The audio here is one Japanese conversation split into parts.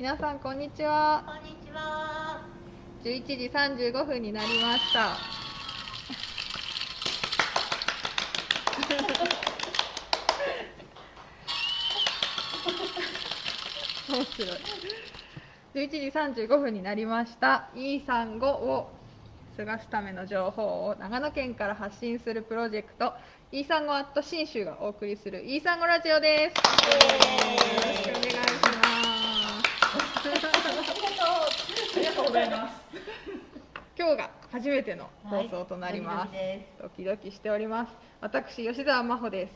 皆さんこんにちは。こんにちは。11時35分になりました。面白い。11時35分になりました。E35 を過ごすための情報を長野県から発信するプロジェクト E35 アット新州がお送りする E35 ラジオです。よろしくお願いしますありがとうございます。今日が初めての放送となります、はいドキドキしております私吉澤真帆です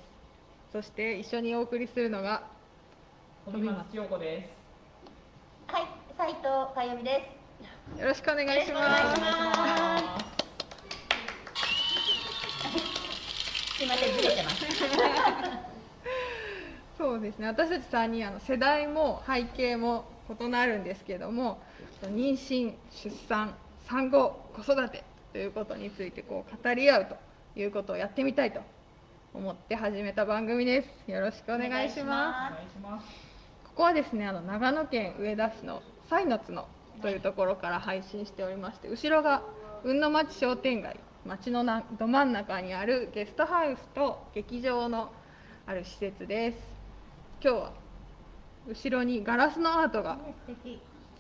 そして一緒にお送りするのが富松千代子です。はい、斉藤かよみです。よろしくお願いしますすすいません、ずれてます。そうですね私たち3人あの世代も背景も異なるんですけども妊娠出産産後子育てということについてこう語り合うということをやってみたいと思って始めた番組です。よろしくお願いしおます。願いします。ここはですねあの長野県上田市のサイのというところから配信しておりまして後ろが雲の町商店街町のなど真ん中にあるゲストハウスと劇場のある施設です。今日は後ろにガラスのアートが。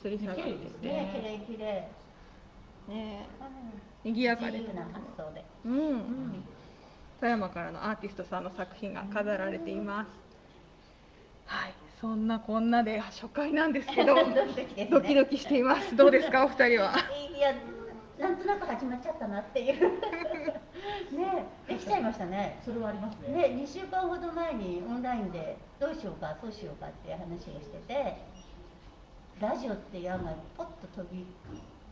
吊り下がっててね、綺麗綺麗。ね。うん。賑やかで。自由な発想で。うん、富山からのアーティストさんの作品が飾られています。はい。そんなこんなで初回なんですけど。ドキドキですねドキドキしています。どうですか？お二人は。いや、なんとなく始まっちゃったなっていう。ね、できちゃいましたね。それはありますね。ね、2週間ほど前にオンラインでどうしようかそうしようかっていう話をしててラジオっていう案がポッと飛び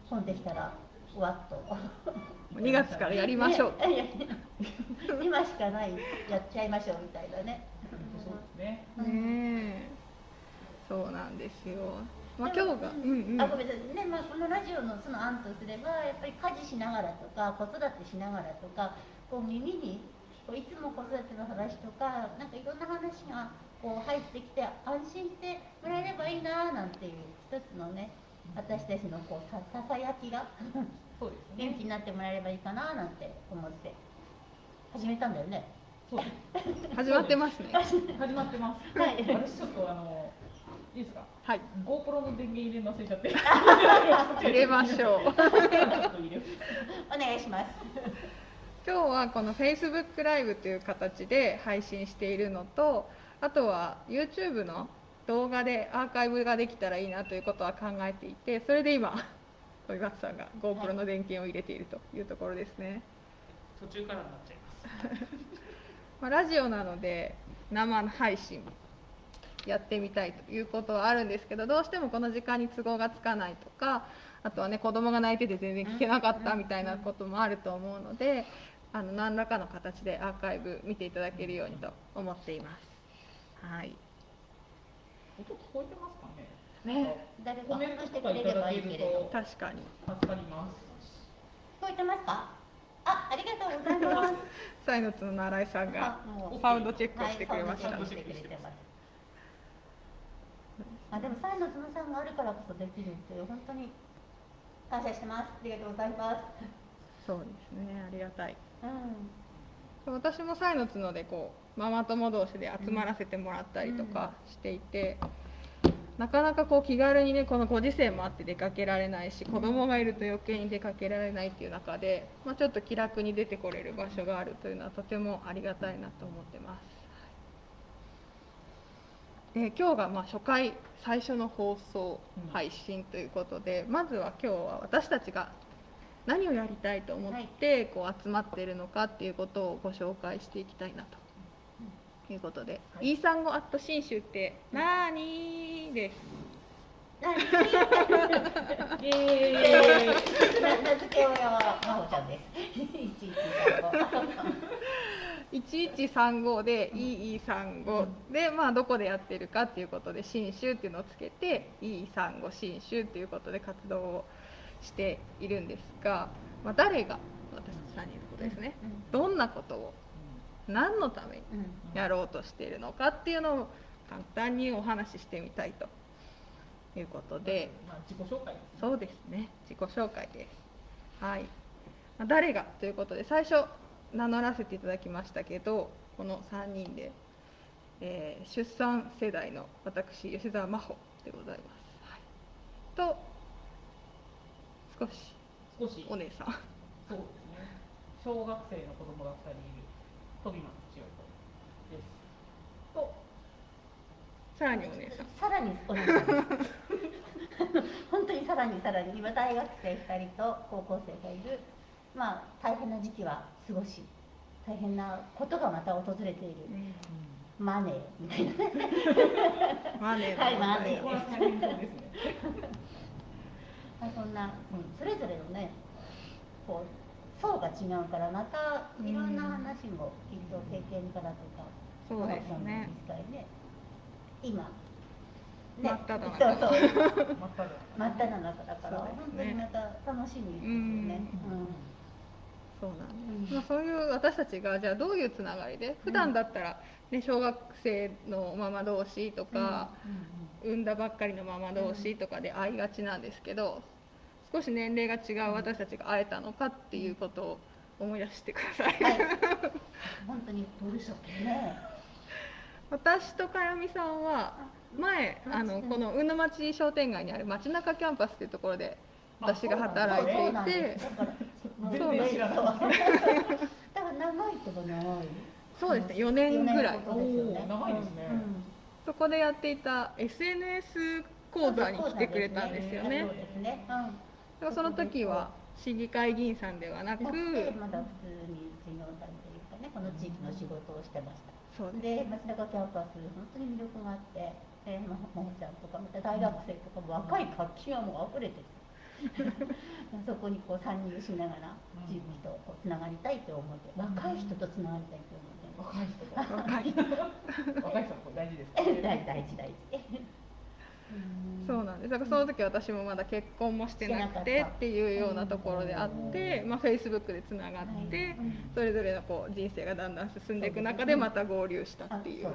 込んできたらわっと2月からやりましょう、ね今しかないやっちゃいましょうみたいなねそうですね。ねえそうなんですよ、まあ、今日がうん。うんあごめんなさい。ね、まあ、このラジオのその案とすればやっぱり家事しながらとか子育てしながらとかこう耳にこういつも子育ての話とかなんかいろんな話がこう入ってきて安心してもらえればいいななんていう一つのね私たちのこうさささやきがそうです元ね。気になってもらえればいいかななんて思って始めたんだよね。始まってますね。始まってます。はい。私ちょっとあのいいですか？はい GoPro の電源入れるの忘れちゃって。入れましょうお願いします。今日はこの Facebook ライブという形で配信しているのとあとは YouTube の動画でアーカイブができたらいいなということは考えていてそれで今小松さんが GoPro の電源を入れているというところですね、途中からになっちゃいます。まあ、ラジオなので生配信やってみたいということはあるんですけどどうしてもこの時間に都合がつかないとかあとはね子供が泣いてて全然聞けなかったみたいなこともあると思うのであの何らかの形でアーカイブ見ていただけるようにと思っています。はい音聞こえてますかね？ね誰かコメント話してくれればいいけれど。確かに助かります。聞こえてますか？あ、ありがとうございます。サイノツの新井さんがサウンドチェックをしてくれました、あでもサイのつむさんがあるからこそできるっていう本当に感謝してます。ありがとうございます。そうですねありがたいうん。私もサイのツノでこうママ友同士で集まらせてもらったりとかしていて、なかなかこう気軽にねこのご時世もあって出かけられないし子供がいると余計に出かけられないっていう中で、まあ、ちょっと気楽に出てこれる場所があるというのはとてもありがたいなと思ってます。で今日がまあ初回最初の放送配信ということで、まずは今日は私たちが何をやりたいと思ってこう集まっているのかっていうことをご紹介していきたいなということで「はいイーサンゴアット新州ってなーに?」です？何？イエー名付け親はまほちゃんです。一一三五。1135で EE35 で、まあ、どこでやってるかっていうことで新州っていうのをつけて EE35 新州っていうことで活動をしているんですが、まあ、誰が私たち3人のことですね、どんなことを何のために。やろうとしているのかっていうのを簡単にお話ししてみたいということで、まあ自己紹介ですね。そうですね自己紹介ですはいまあ誰がということで最初名乗らせていただきましたけどこの3人で、えー出産世代の私吉澤真帆でございます、はい、と少し少し。お姉さん。そうですね。小学生の子供が二人いる飛松千代子です。とさらにお姉さん。さらにお願いします本当にさらにさらに今大学生2人と高校生がいる。まあ大変な時期は過ごし大変なことがまた訪れている。マネーみたいなね。マネーは。いマネー。まあそんな、うんそれぞれのねこう層が違うからまたいろんな話もきっと経験からとかそうですね。実際ね。今。真っ只中。そうそう。まただ。真っ只中だから、そう本当にまた楽しみですよね。そうなんです、うん。まあ、そういう私たちがじゃあどういうつながりで普段だったら、ね、小学生のママ同士とか、産んだばっかりのママ同士とかで会いがちなんですけど少し年齢が違う私たちが会えたのかっていうことを思い出してください、はい。本当にボルショックね。私とかやみさんは前あのこの雲の町商店街にある街中キャンパスっていうところで私が働いていて全然知らないそうだから長いとこ長い。そうですね4年ぐらい長いですねうんそこでやっていた SNS 講座に来てくれたんですよねそうですね。うん。でもその時は市議会議員さんではなくまだ普通に事業団というかね、この地域の仕事をしてました。そうですで、町中キャンパス、本当に魅力があって、で、まももちゃんとか、また大学生とかも若い活気がもう溢れてて。そこにこう参入しながら、地域とこうつながりたいと思って、若い人とつながりたいと思って。若い人と若い若い人も大事ですからね。大大事大事。そうなんですだからその時私もまだ結婚もしてなくしてったていうようなところであって、まあ、Facebook でつながって、それぞれのこう人生がだんだん進んでいく中でまた合流したっていう。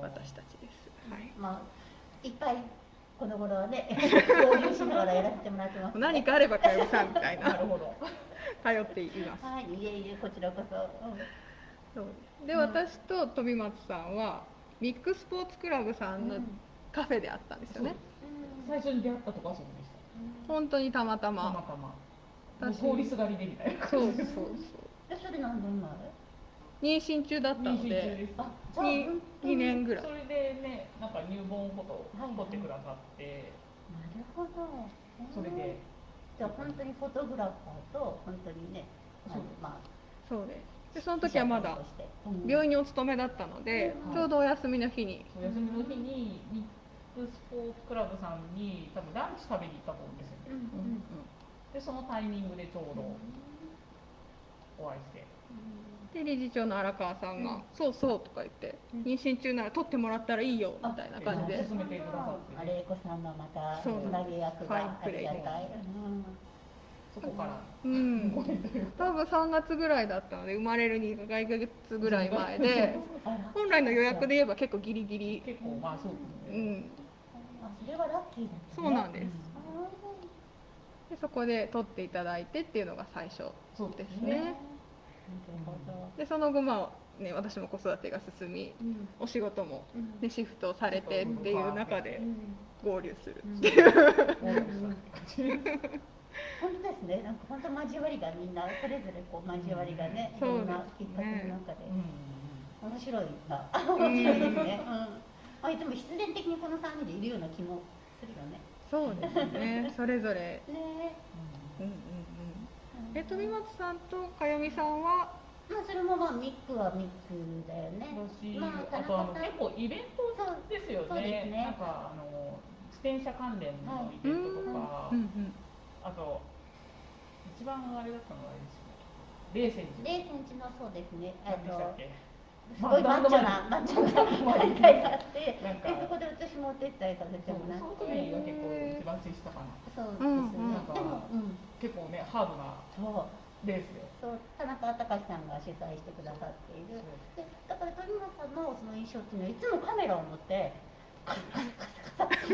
私たちです。はいまあ、いっぱいこの頃はね、交流しながらやらせてもらってます、ね。何かあればかよさんみたいななるほど。頼っています。はい、いえいえ、こちらこそ。うんそうで私と飛松さんはミックスポーツクラブさんのカフェであったんですよね。最初に出会ったとこはそうでした。本当にたまたたまま。たま。私通りすがりでみたいな。そうそうそう。えそれ何年前？妊娠中だったの妊娠中でで、す。あ、じゃあに本当に2年ぐらいそ。れでね、なんか入門フォトはい撮ってくださって、なるほど。それで。じゃあ本当にフォトグラファーと本当にね、あのそうまあそうです。でその時はまだ病院院にお勤めだったので、うんちょうどお休みの日にお休みの日にミックスポーツクラブさんに多分ランチ食べに行ったと思うんですよね。うんうんでそのタイミングでちょうどお会いして。で理事長の荒川さんが「そうそう」とか言って「うん。妊娠中なら取ってもらったらいいよ」みたいな感じで。進めてくださってあれいこさんのまたつそう。なげ役がありがたい。そこから。うん。多分3月ぐらいだったので生まれる2ヶ月ぐらい前で。本来の予約で言えば結構ギリギリ、結構まあそうですね。うん、あそれはラッキーだ。そうなんです。あでそこで取っていただいてっていうのが最初そうでですすね。でその後まあね私も子育てが進みうんお仕事も、うんね、シフトされてっていう中で合流するうんっていう。本当ですね。なんか本当交わりがみんなそれぞれこう交わりがね、いろんなきっかけの中でうん面白いが 面白いですね。うん。あでも必然的にこの三人でいるような気もするよね。そうですね それぞれね。うんうんえ飛松さんとかよみさんは？まあそれもまあミックはミックだよね。私、まああとあの結構イベントですよそうですね。ねなんかあの自転車関連のイベントとか、うんうんあと一番あれだったのはあれですよね。レーセンジ0センチのそうですね。えっと？すごいマッチョなマッチョな大会があって、でそこで私もお手伝いさせてもらそのって。時が結構一番接したかな。そうですね。うんうんでもうん結構ねハードなそう。レースで。そう。田中隆さんが主催してくださっている。でだから鳥村さんのその印象っていうのはいつもカメラを持って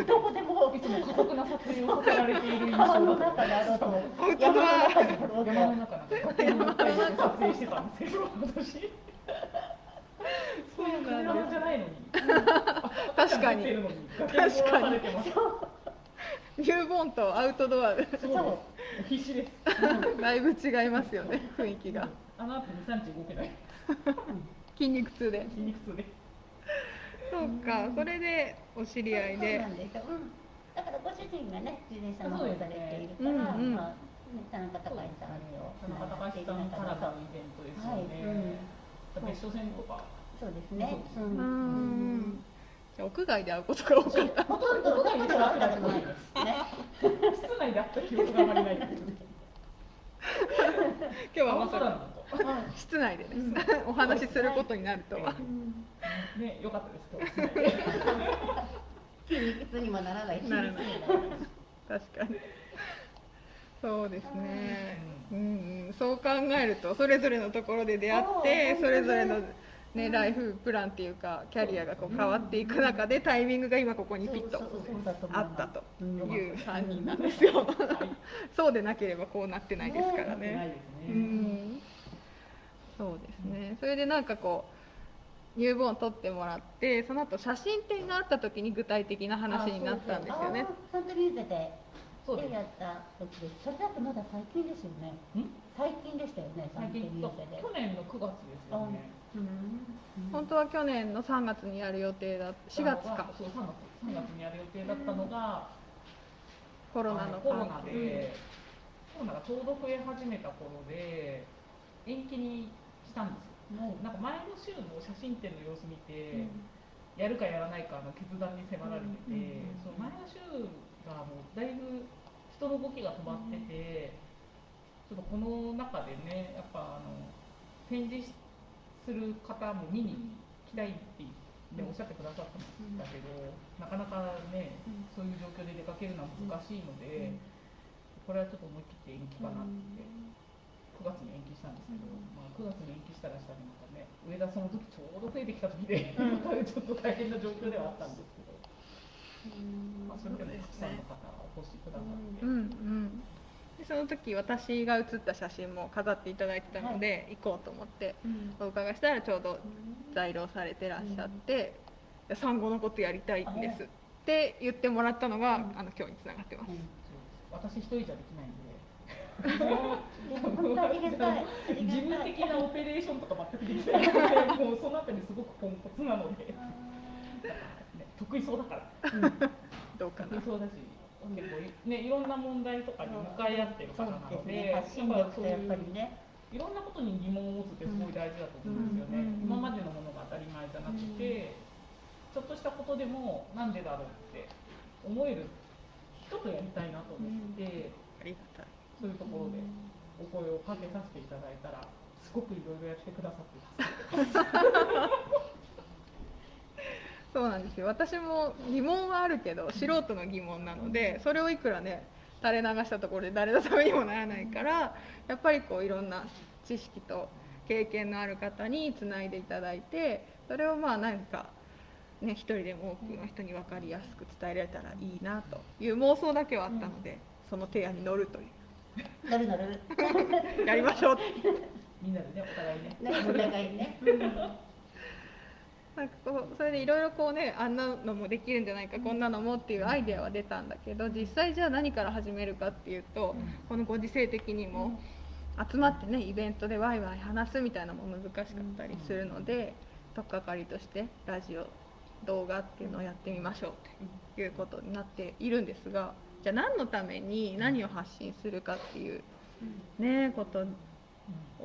どこでも。いつも過酷な撮影をさせられている印象。川のだ中であろうと。山の中であろうと。山の中なんか崖の中で撮影してたんですけど私そういうカメラマンじゃないのに。確かに。赤ちゃん撮ってるのにニューボーンとアウトドア。でそう。必死です。だいぶ違いますよね雰囲気が。あの後2、3日動けない筋肉痛で。筋肉痛で。そうかそれでお知り合いそうでなんです。よ、うん、だからご主人がね自転車の方されているから、ねうんうん。まあね田中隆さんと田中隆さんからのイベントですよはい、ね、うん、別所線とかそうですね。そううん。屋外で会うことが多かったほとん。どどこでは会ったことないですね室内であった記憶があまりない今日はまさか室内でねお話しすることになるとはとね良かったです筋肉痛にもならないしならない確かにそうですねうん。うん。そう考えるとそれぞれのところで出会ってそれぞれのねライフプランっていうかキャリアがこう変わっていく中でタイミングが今ここにピッとあったとうんいう3人なんですよ。そうでなければこうなってないですからね。うね。ん。そうですね。それでなんかこうニューボーン撮ってもらってその後写真展があった時に具体的な話になったんですよね。あサントリーゼでそうです。でやった時です。それだってまだ最近ですよね。ん？最近でしたよね去年の9月ですよね。うん本当は去年の3月にやる予定だ4月か。そう3月3月にやる予定だったのがコロナのコロナでコロナがちょうど増え始めた頃で延期にしたんですよ。はいなんか前の週の写真展の様子見て、やるかやらないかの決断に迫られてて、うん。その前の週がもうだいぶ人の動きが止まってて、ちょっとこの中でねやっぱあの展示する方も見に来たいってっておっしゃってくださったんだけど、なかなかね、うん。そういう状況で出かけるのは難しいので、これはちょっと思い切って延期かなって、9月に延期したんですけど、まあ、9月に延期したらしたらまたね上田その時ちょうど増えてきた時で、うん。またちょっと大変な状況ではあったんですけど、うんまあ、それでもたくさんの方がお越しくださって、うんうんでその時私が写った写真も飾っていただいてたので、行こうと思ってうん。お伺いしたらちょうど在労されてらっしゃって「いや産後のことやりたいんです」って言ってもらったのが、うん。あの今日につながってます。私一人じゃできないんで。いや本当ありがたい。あり事務がたい的なオペレーションとか全くできない。ので、もうそのあたりすごくポンコツなので、ね、得意そうだから、どうかな。得意そうだし、結構いねいろんな問題とかに向かい合ってる方なので、ね、発信力とやっぱりね。いろんなことに疑問を持つってすごい大事だと思うんですよね。今までのものが当たり前じゃなくて、ちょっとしたことでもなんでだろうって思える人とやりたいなと思って、ありがたい。そういうところでお声をかけさせていただいたら、すごくいろいろやってくださってます。そうなんですよ。私も疑問はあるけど素人の疑問なのでそれをいくらね垂れ流したところで誰のためにもならないからやっぱりこういろんな知識と経験のある方につないでいただいてそれをまあ何かね一人でも多くの人に分かりやすく伝えられたらいいなという妄想だけはあったので、その提案に乗るとい乗る乗る。う やりましょう。みんなでね、お互いね。ね。お互いね なんかこうそれでいろいろこうねあんなのもできるんじゃないかこんなのもっていうアイデアは出たんだけど実際じゃあ何から始めるかっていうとこのご時世的にも集まってねイベントでワイワイ話すみたいなのも難しかったりするので取っかかりとしてラジオ動画っていうのをやってみましょうということになっているんですがじゃあ何のために何を発信するかっていうねことを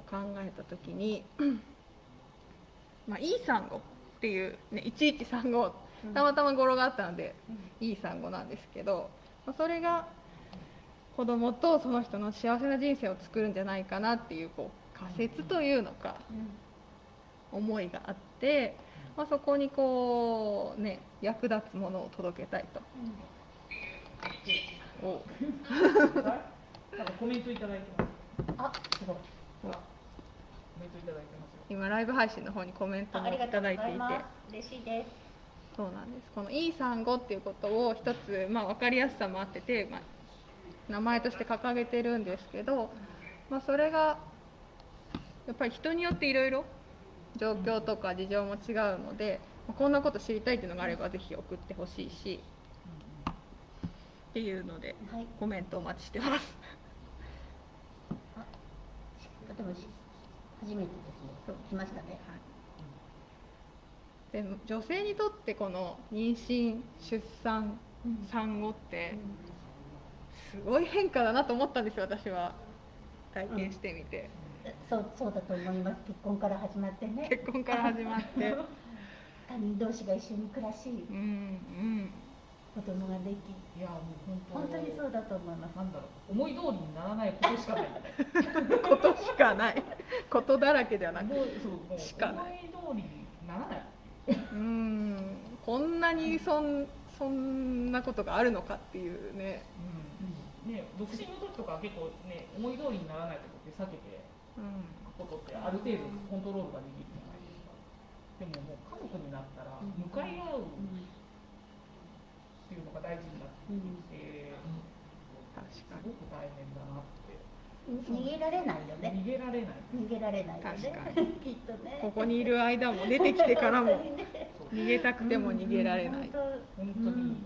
考えた時にまあいい産後っていう、ね、1135たまたま語呂があったので、いい産後なんですけどまあそれが子供とその人の幸せな人生を作るんじゃないかなっていうこう仮説というのか思いがあって、まあ、そこにこうね役立つものを届けたいと。お。なんかコメントいただいてます。あすごい。コメントいただいてます。よ。今ライブ配信の方にコメントあもいただいていて。嬉しいです。そうなんです。この E 産後っていうことを一つ、まあ、分かりやすさもあってて、まあ、名前として掲げてるんですけど、まあ、それがやっぱり人によっていろいろ状況とか事情も違うので、まあこんなこと知りたいっていうのがあればぜひ送ってほしいしっていうのではい。コメントお待ちしてます。とてもし初めてですね。そう来ましたね。で女性にとってこの妊娠出産産後ってすごい変化だなと思ったんですよ私は。体験してみて、そうそうだと思います。結婚から始まってね。結婚から始まって。他人同士が一緒に暮らし。うんうん子供ができいやもう本当本当にそうだと思います。なんだろう思い通りにならないことしかない。ことしかない。ことだらけではなく。もうそうもうしかない。思い通りにならない。うんこんなにそんそんなことがあるのかっていうね、うん。ね、独身の時とかは結構ね思い通りにならないことって避けてうん、ことってある程度コントロールができるじゃないですか。でももう家族になったら向かい合うっていうのが大事になってきてす確かごく大変だなって。逃げられないよね。逃げられない逃げられない。よね確かきっとね。ここにいる間も出てきてからも。逃げたくても逃げられない、本本当に。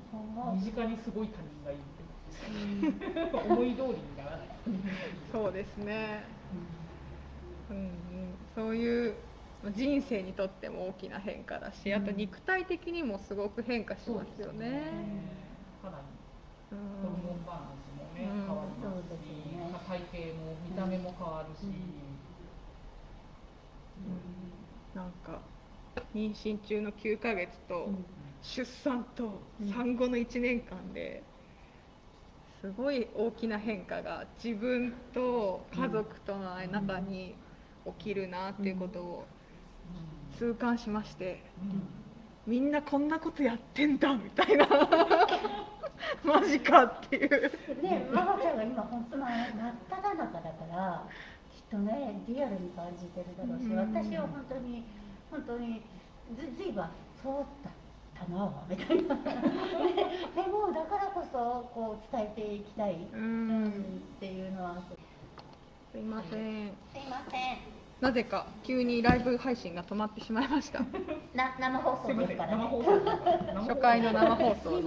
身近にすごい他人がいるって思い通りにならないそうですね、うんうん、そういう人生にとっても大きな変化だしあと肉体的にもすごく変化しますよね。かなりうん。ホルモンバランスもね、うん。変わりますそうですし、よね。体型も見た目も変わるし、なんか妊娠中の9ヶ月とうん。出産と産後の1年間ですごい大きな変化が自分と家族との中に起きるなっていうことを痛感しまして。みんなこんなことやってんだみたいな。マジかっていう。ねママちゃんが今本当な真っ只中だからきっとねリアルに感じてるだろうし、うん。私は本当に本当にずずいぶんそうだったなみたいな、ね、でもだからこそこう伝えていきたい、ううんっていうのは。すいません。すいませんなぜか急にライブ配信が止まってしまいました。な生放送ですからね。初回の生放す送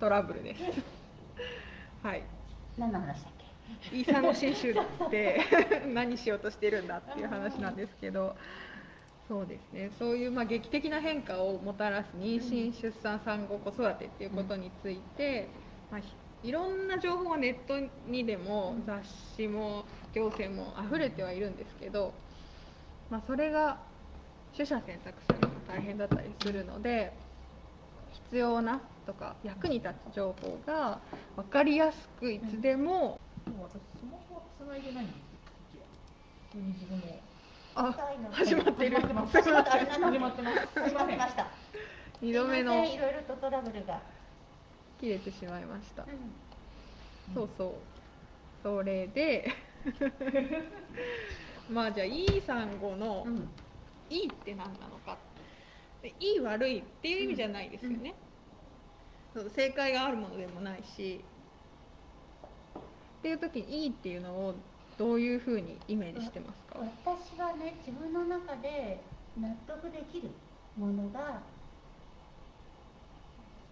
トラブルです。はい。何の話だっけ？イーサの新種って何しようとしてるんだっていう話なんですけど。そうですね。そういうまあ劇的な変化をもたらす妊娠出産産後子育てっていうことについて、まあ、ひいろんな情報がネットにでも雑誌も行政も溢れてはいるんですけど、まあ、それが取捨選択するのが大変だったりするので必要なとか役に立つ情報が分かりやすくいつでも、でも私スマホは繋いでないんですよ。あ始まってる始まってます。始まってます。すいませんま。した2度目のすいろいろとトラブルが、切れてしまいました、うそうそうそれで まあじゃあいい産後のんうん。いいって何なのか。でいい悪いっていう意味じゃないですよね、そう正解があるものでもないし。っていう時にいいっていうのをどういうふうにイメージしてますか、私はね自分の中で納得できるものが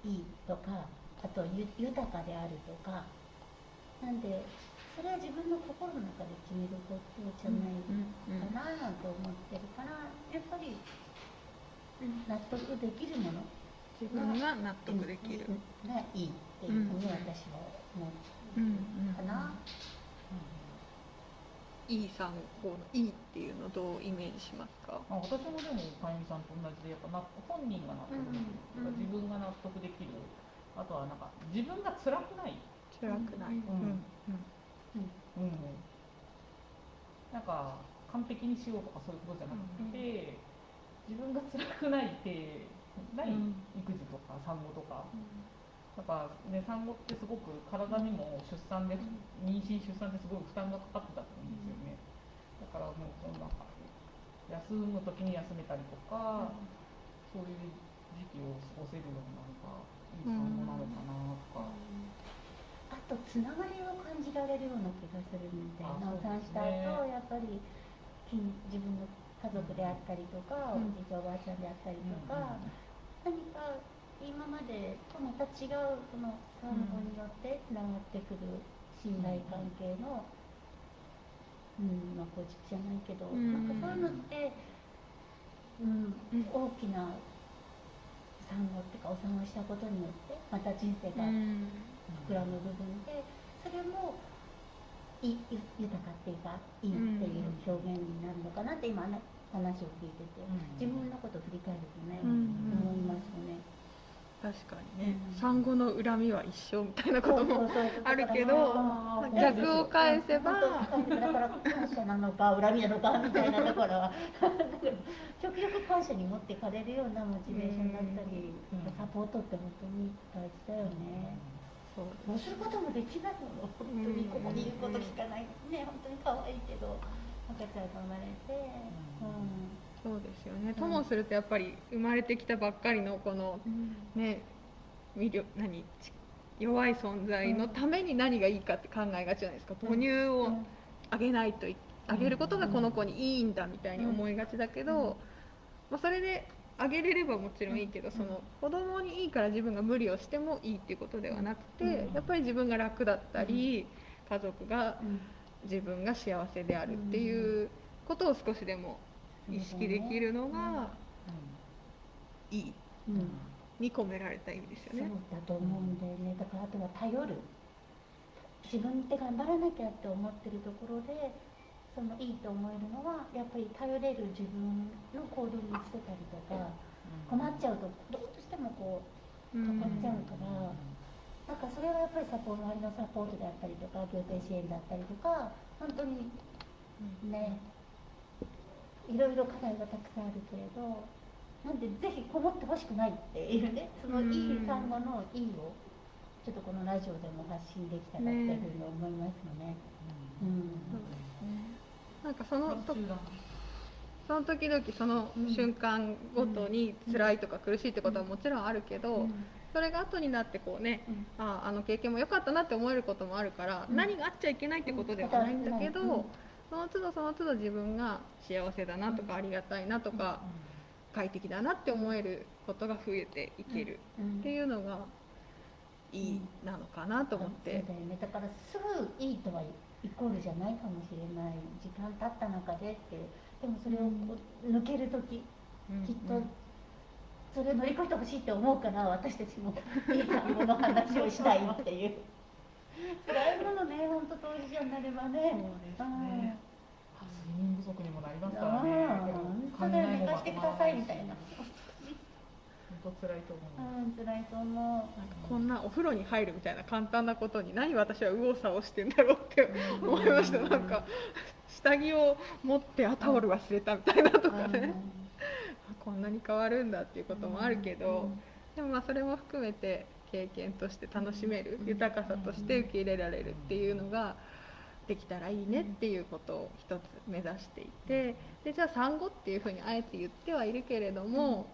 いいとかあとゆ豊かであるとか。なんでそれは自分の心の中で決めることじゃないかななんて思ってるからやっぱり納得できるもの自分が納得できる、がいいっていうふうに私は思うん。うかな。いい産後のいいっていうのをどうイメージしますかまあ私もでもかゆみさん。と同じでやっぱな本人が納得できる、うん。うん。自分が納得できる。あとはなん。か自分が辛くない。辛くない、うん。うん。うん。なんか完璧にしようとかそういうことじゃなくて、自分が辛くないってないうん。育児とか産後とか。なんかね、産後ってすごく体にも出産で、妊娠出産ってすごい負担がかかってたと思うんですよね。だからもうこのなんか休む時に休めたりとか、そういう時期を過ごせるようななんかいい産後なのかなとか、あとつながりを感じられるような気がするみたいなあお産した後やっぱり近自分の家族であったりとか、うん。おじいちゃんおばあちゃんであったりとか、何か今までとまた違うその産後によってつながってくる信頼関係の、うんまあ、構築じゃないけど、うん。なんかそういうのって、うんうん大きな産後っていうかお産をしたことによってまた人生がうん膨らむ部分でそれもいゆ豊かっていうかいいっていう表現になるのかなって今ね話を聞いてて自分のことを振り返るとね、うん。思いますよね。確かにね、うん。産後の恨みは一生みたいなこともあるけど逆を返せばだから感謝なのか恨みなのかみたいなところは。極力感謝に持っていかれるようなモチベーションだったり、うん。サポートって本当に大事だよね。そうすることもできないもの本当にここに言うこと聞かない。ね本当に可愛いけど赤ちゃんが生まれて、うん。そうですよね。ともするとやっぱり生まれてきたばっかりのこのね魅力何？ち弱い存在のために何がいいかって考えがちじゃないですか。母乳をあげないといあげることがこの子にいいんだみたいに思いがちだけど、まあ、それであげれればもちろんいいけど、その子供にいいから自分が無理をしてもいいっていうことではなくて、うん。やっぱり自分が楽だったり、家族がうん。自分が幸せであるっていうことを少しでも意識できるのがいいうんに込められた意味ですよね。だと思うんだよね。だからあとは頼る。自分で頑張らなきゃって思ってるところでそのいいと思えるのはやっぱり頼れる自分の行動にしてたりとか困っちゃうとどうしてもこううんかかっちゃうから、なんかそれはやっぱりサポ周りのサポートであったりとか行政支援だったりとか本当にねいろいろ課題がたくさんあるけれどなんでぜひこもってほしくないっていうねそのいい産後のいいをちょっとこのラジオでも発信できたらっていうふうに思いますよね。うんなんかそのその時々その瞬間ごとに辛いとか苦しいってことはもちろんあるけど、それが後になってこうねうん。あああの経験も良かったなって思えることもあるから、うん何があっちゃいけないってことではないんだけど、うん。その都度その都度自分が幸せだなとか、ありがたいなとか、快適だなって思えることが増えていけるうんっていうのがいいなのかなと思って。だからすぐいいとはイコールじゃないかもしれない時間経った中でってでもそれをこう抜ける時きっとそれを乗り越えてほしいって思うから私たちもいい産後の話をしたいっていう。辛いものね本当当事者になればね。そうですね。睡眠不足にもなりますあからね。あ本当だよ寝かしてくださいみたいな。本当辛いと思う、うん辛いと思う。なんかこんなお風呂に入るみたいな簡単なことに何私は右往左往してんだろうって思いました。なんか下着を持ってあタオル忘れたみたいなとかね。こんなに変わるんだっていうこともあるけどでもまあそれも含めて経験として楽しめるうん。豊かさとして受け入れられるっていうのができたらいいねっていうことを一つ目指していてでじゃあ産後っていうふうにあえて言ってはいるけれども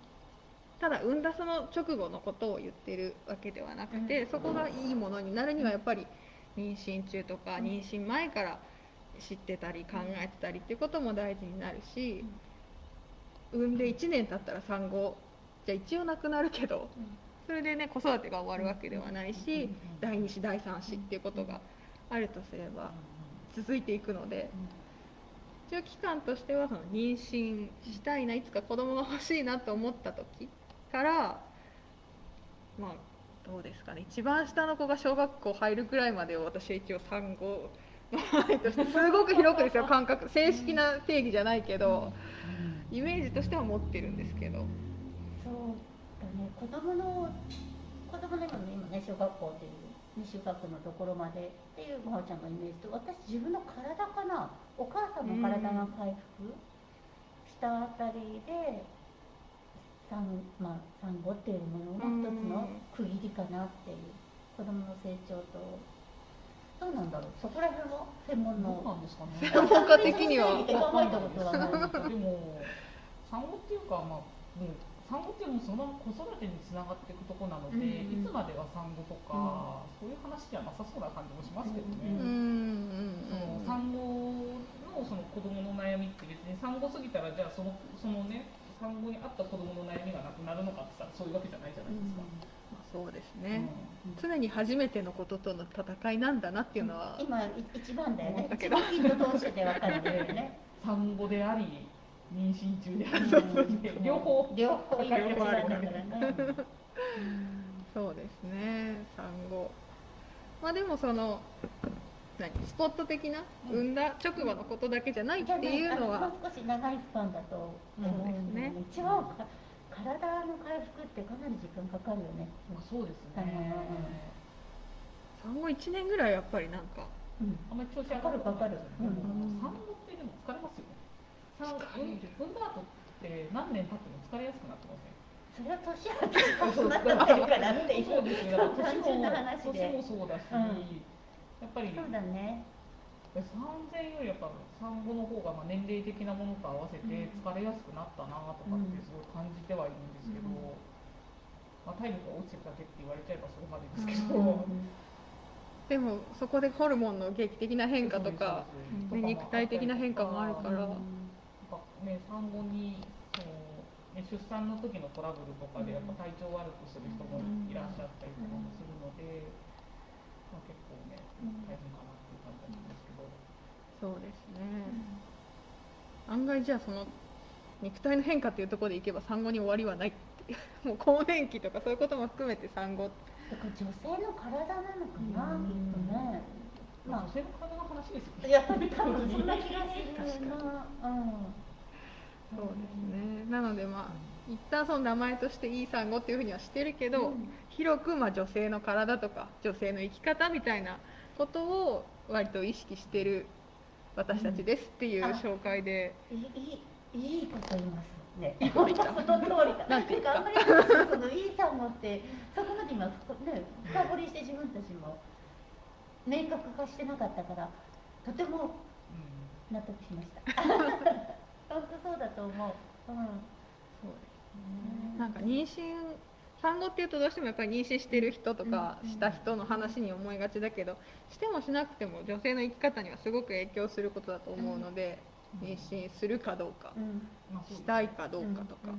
ただ産んだその直後のことを言ってるわけではなくてうん。そこがいいものになるにはやっぱり妊娠中とかうん。妊娠前から知ってたり考えてたりっていうことも大事になるし産んで1年経ったら産後じゃあ一応なくなるけどそれでね子育てが終わるわけではないし第2子第3子っていうことがあるとすれば続いていくので一応期間としてはその妊娠したいないつか子供が欲しいなと思った時からまあどうですかね。一番下の子が小学校入るくらいまでを私は一応産後の範囲としてすごく広くですよ。感覚正式な定義じゃないけどイメージとしては持ってるんですけど。そうだね。子供の子供の今の今ね小学校っていう未就学のところまでっていう真央ちゃんのイメージと私自分の体かな。お母さんの体が回復したあたりで産,、まあ、産後っていうものの一つの区切りかなっていう子供の成長と。どうなんだろう？そこら辺は専門どうのなんですかね。専門家的には。考えたことはない。でも産後っていうかまあもう産後っていうのもそのまま子育てにつながっていくとこなので、うん。うんいつまでは産後とか、そういう話じゃなさそうな感じもしますけどね。うん。うん。その産後のその子供の悩みって別に産後過ぎたらじゃあそのそのね産後にあった子供の悩みがなくなるのかって言ったらそういうわけじゃないじゃないですか。まあそうですうん。ね、常に初めてのこととの戦いなんだなっていうのは、今い一番だよね。一番ヒット通してて分かるんだよね。産後であり妊娠中であり。うん。両方。両方いろいろあるからね。そうですね。産後まあでもその何？スポット的な？うん。産んだ直後のことだけじゃないっていうのは、もう少し長いスパンだと思う。んだよね一番か体の回復ってかなり時間かかるよね。まあそうですうん。ね。産後1年ぐらいやっぱりなんか。うん。あんまり調子上がるかかる産後ってでも疲れますよね。産後産んだ後って何年経っても疲れやすくなってません？それは年は年もそうだし、うんやっぱりそうだね。産前よりやっぱ産後の方がまあ年齢的なものと合わせて疲れやすくなったなとかってすごい感じてはいるんですけど、うん。まあ、体力が落ちてるだけって言われちゃえばそれまでですけど、うん。でもそこでホルモンの劇的な変化とか、肉体的な変化もあるから、ね、産後にその、ね、出産の時のトラブルとかでやっぱ体調悪くする人もいらっしゃったりとかもするので、まあ、結構ね。大変かなっていう感じなん。ですけど。そうですね案外じゃあその肉体の変化っていうところでいけば産後に終わりはないってもう更年期とかそういうことも含めて産後だから女性の体なのかなきっとねまあ、女性の体の話ですよあね。や多分そん。な気がするなうん。そうですねなのでまあ一旦その名前としていい産後っていうふうにはしてるけど、うん。広くまあ女性の体とか女性の生き方みたいなことを割と意識してる私たちですっていう紹介で、いいいいいいこと言いますね。いいこと言ったその通りだ。なんて言ったかあんまり私そのいい単語ってそこまで今ふね深掘りして自分たちも明確化してなかったからとても納得しました。本当そうだと思う。うん。そうですなんか妊娠産後っていうとどうしてもやっぱり妊娠してる人とかうんした人の話に思いがちだけどしてもしなくても女性の生き方にはすごく影響することだと思うので、うん。妊娠するかどうか、したいかどうかとか、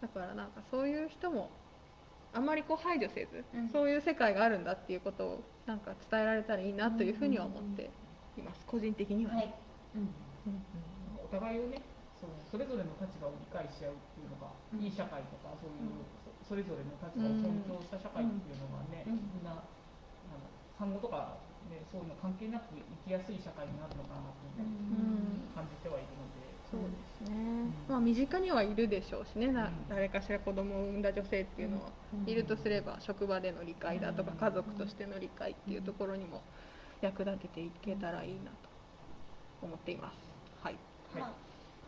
だからなんかそういう人もあまりこう排除せず、うん。そういう世界があるんだっていうことをなんか伝えられたらいいなというふうには思っています。個人的にはね、はい。うん。お互いをねそうそれぞれの立場を理解し合うっていうのが、うん。いい社会とかそういう、そそれぞれの立場を尊重した社会っていうのがね、うん。みんなあの産後とか、ね、そういうの関係なく生きやすい社会になるのかなと感じてはいるので、そうですね、ん。まあ身近にはいるでしょうしねなうん。誰かしら子供を産んだ女性っていうのはうん。いるとすれば職場での理解だとかうん。家族としての理解っていうところにも役立てていけたらいいなと思っています。はい、はい。まあ、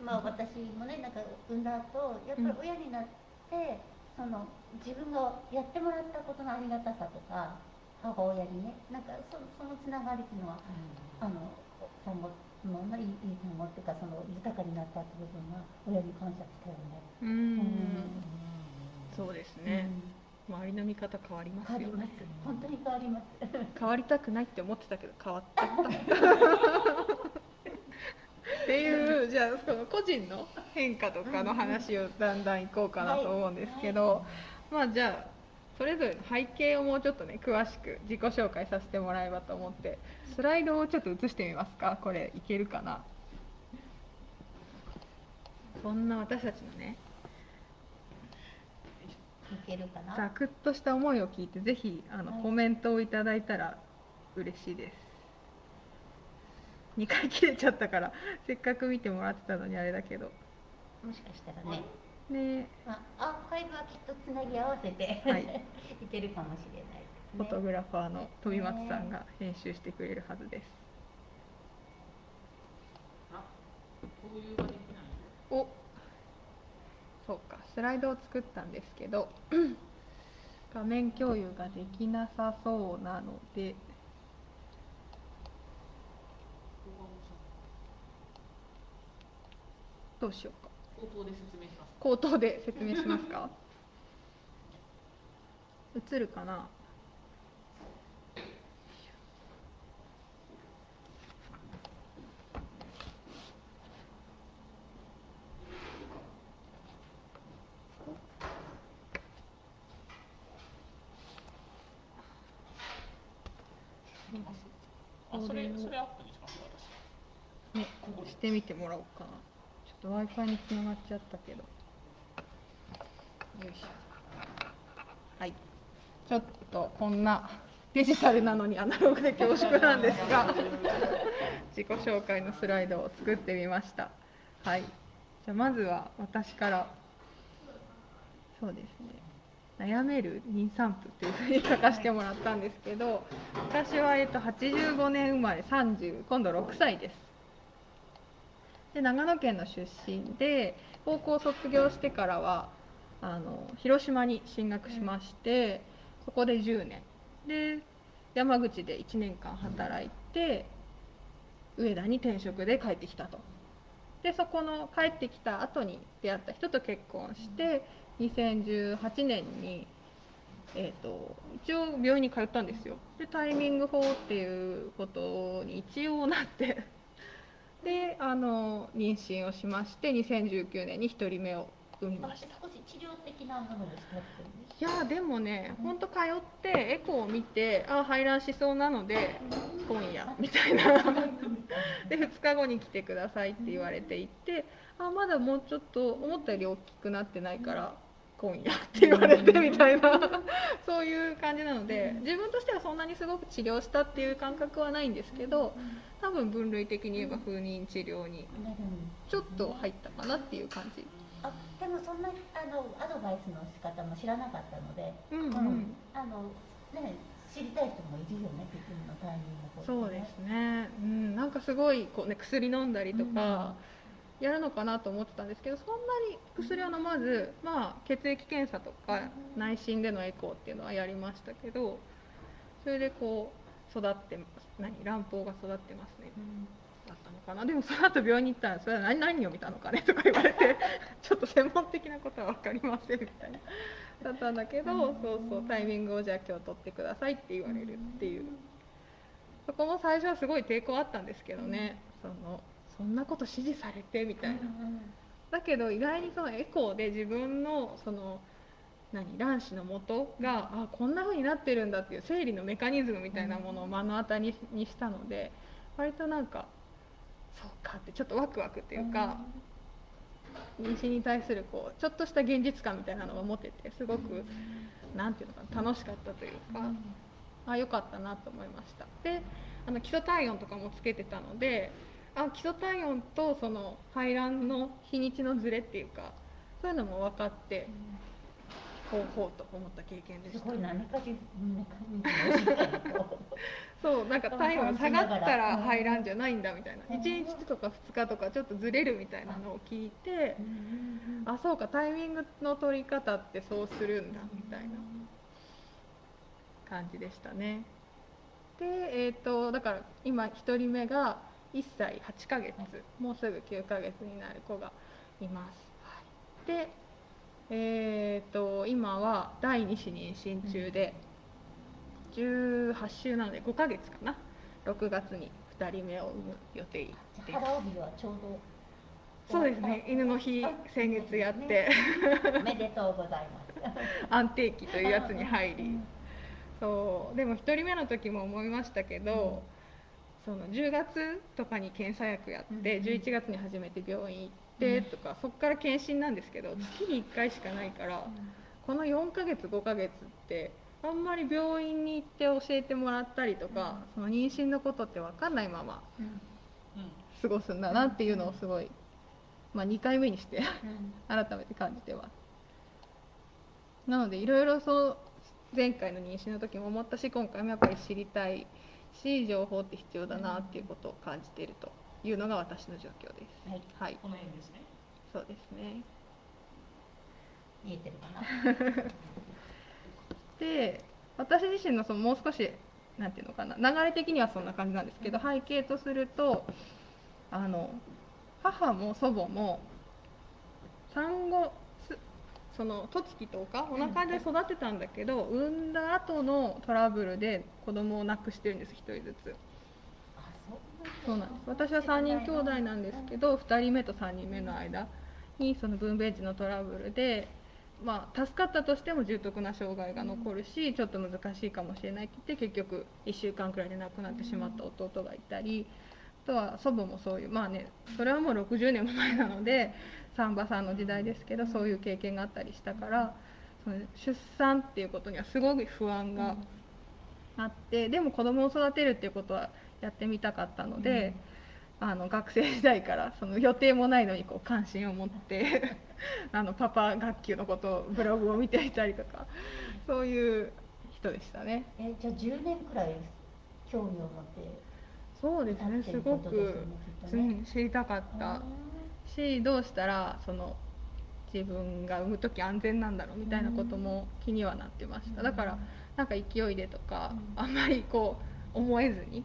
まあ私もねなんか産んだ後やっぱり親になって、その自分がやってもらったことのありがたさとか母親にねなんかそそのつながりっていうのはあの産後の、まあ、いい産後っていうかその豊かになったって部分は親に感謝したよね。ううん。んそうですね、周りの見方変わりますよね。変わります。本当に変わります。変わりたくないって思ってたけど変わった っていうじゃあその個人の変化とかの話をだんだんいこうかなと思うんですけど、まあじゃあそれぞれの背景をもうちょっとね詳しく自己紹介させてもらえばと思ってスライドをちょっと映してみますか？これいけるかな？そんな私たちのねいけるかな？ざくっとした思いを聞いてぜひあのはい。コメントをいただいたら嬉しいです2回切れちゃったからせっかく見てもらってたのにあれだけど。もしかしたらね、ね。まあ、アーカイブはきっとつなぎ合わせて、はい。い、けるかもしれないね。フォトグラファーの飛松さんが編集してくれるはずです。共有ができないお。そうか。スライドを作ったんですけど 画面共有ができなさそうなのでどうしようか。口頭で説明します。口頭で説明しますか？映るかな？あそれそれアップにします私。ねしてみてもらおうかなと w i f i につながっちゃったけど。よいしょ。はい。ちょっとこんなデジタルなのにアナログで恐縮なんですが 自己紹介のスライドを作ってみました。はい。じゃあまずは私から。そうですね。悩める妊産婦っていうふうに書かせてもらったんですけど私は、えっと、85年生まれ30今度6歳ですで長野県の出身で高校卒業してからはあの広島に進学しまして、そこで10年。で山口で1年間働いて上田に転職で帰ってきたと。でそこの帰ってきた後に出会った人と結婚して2018年に、えー、と一応病院に通ったんですよ。でタイミング法っていうことに一応なってであの妊娠をしまして2019年に1人目を産みあました。少し治療的なものですいやでもね本当通ってエコーを見てあ排卵しそうなので今夜みたいな。で2日後に来てくださいって言われていてあまだもうちょっと思ったより大きくなってないから今夜って言われてみたいな。そういう感じなので自分としてはそんなにすごく治療したっていう感覚はないんですけど多分分類的に言えば不妊治療にちょっと入ったかなっていう感じ。あでもそんなあのアドバイスの仕方も知らなかったので、うんうん。うん。あのね知りたい人もいるよね自分のタイミング法そうですね、うん、なんかすごいこう、ね、薬飲んだりとかやるのかなと思ってたんですけどそんなに薬は飲まず、まあ、血液検査とか内診でのエコーっていうのはやりましたけどそれでこう育って何卵胞が育ってますね。だったのかな。でもその後病院に行ったら「それは何何を見たのかね?」とか言われて ちょっと専門的なことは分かりませんみたいなだったんだけどそうそうタイミングをじゃあ今日取ってくださいって言われるっていう。そこも最初はすごい抵抗あったんですけどね。そのそんなこと指示されてみたいな。だけど意外にそのエコーで自分のその何卵子の元があこんな風になってるんだっていう生理のメカニズムみたいなものを目の当たりにしたので割となんかそうかってちょっとワクワクっていうか、妊娠に対するこうちょっとした現実感みたいなのを持ててすごくなんていうのかな楽しかったというか、あ良かったなと思いました。であの基礎体温とかもつけてたのであ基礎体温とその排卵の日にちのズレっていうかそういうのも分かってほうほうと思った経験ですした そうなんか体温下がったらうん排卵じゃないんだみたいな。うん。1日とか2日とかちょっとずれるみたいなのを聞いてあそうかタイミングの取り方ってそうするんだみたいな感じでしたね。でえっ、とだから今1人目が1歳8ヶ月もうすぐ9ヶ月になる子がいます、はい、でえっ、と今は第2子妊娠中で18週なので5ヶ月かな。6月に2人目を産む予定です。腹帯はちょうどそうですね。犬の日先月やって。おめでとうございます安定期というやつに入り。そう。でも1人目の時も思いましたけど、その10月とかに検査薬やって、うん11月に初めて病院行ってとか、そこから検診なんですけど月に1回しかないからこの4ヶ月5ヶ月ってあんまり病院に行って教えてもらったりとか、その妊娠のことって分かんないまま過ごすんだなっていうのをすごい、まあ、2回目にしてうん。改めて感じてますなのでいろいろ前回の妊娠の時も思ったし今回もやっぱり知りたいし情報って必要だなっていうことを感じているというのが私の状況です。はい。はい。この辺ですね。そうですね。見えてるかな？で私自身のそのもう少しなんていうのかな。流れ的にはそんな感じなんですけど背景とするとあの母も祖母も産後すその十月とかお腹で育てたんだけど、産んだ後のトラブルで子供を亡くしてるんです1人ずつ。あそうそうなんです。私は3人兄弟なんですけど2人目と3人目の間にその分娩時のトラブルで、まあ、助かったとしても重篤な障害が残るしちょっと難しいかもしれないって言って結局1週間くらいで亡くなってしまった弟がいたりあとは祖母もそういうまあねそれはもう60年も前なので産婆さんの時代ですけどそういう経験があったりしたからその出産っていうことにはすごく不安があってでも子供を育てるっていうことはやってみたかったので。あの学生時代からその予定もないのにこう関心を持って あのパパ学級のことをブログを見ていたりとかそういう人でしたね。えじゃあ10年くらい興味を持ってそうですねすごく、うん、知りたかったしどうしたらその自分が産む時安全なんだろうみたいなことも気にはなってました。だからなんか勢いでとかあんまりこう思えずに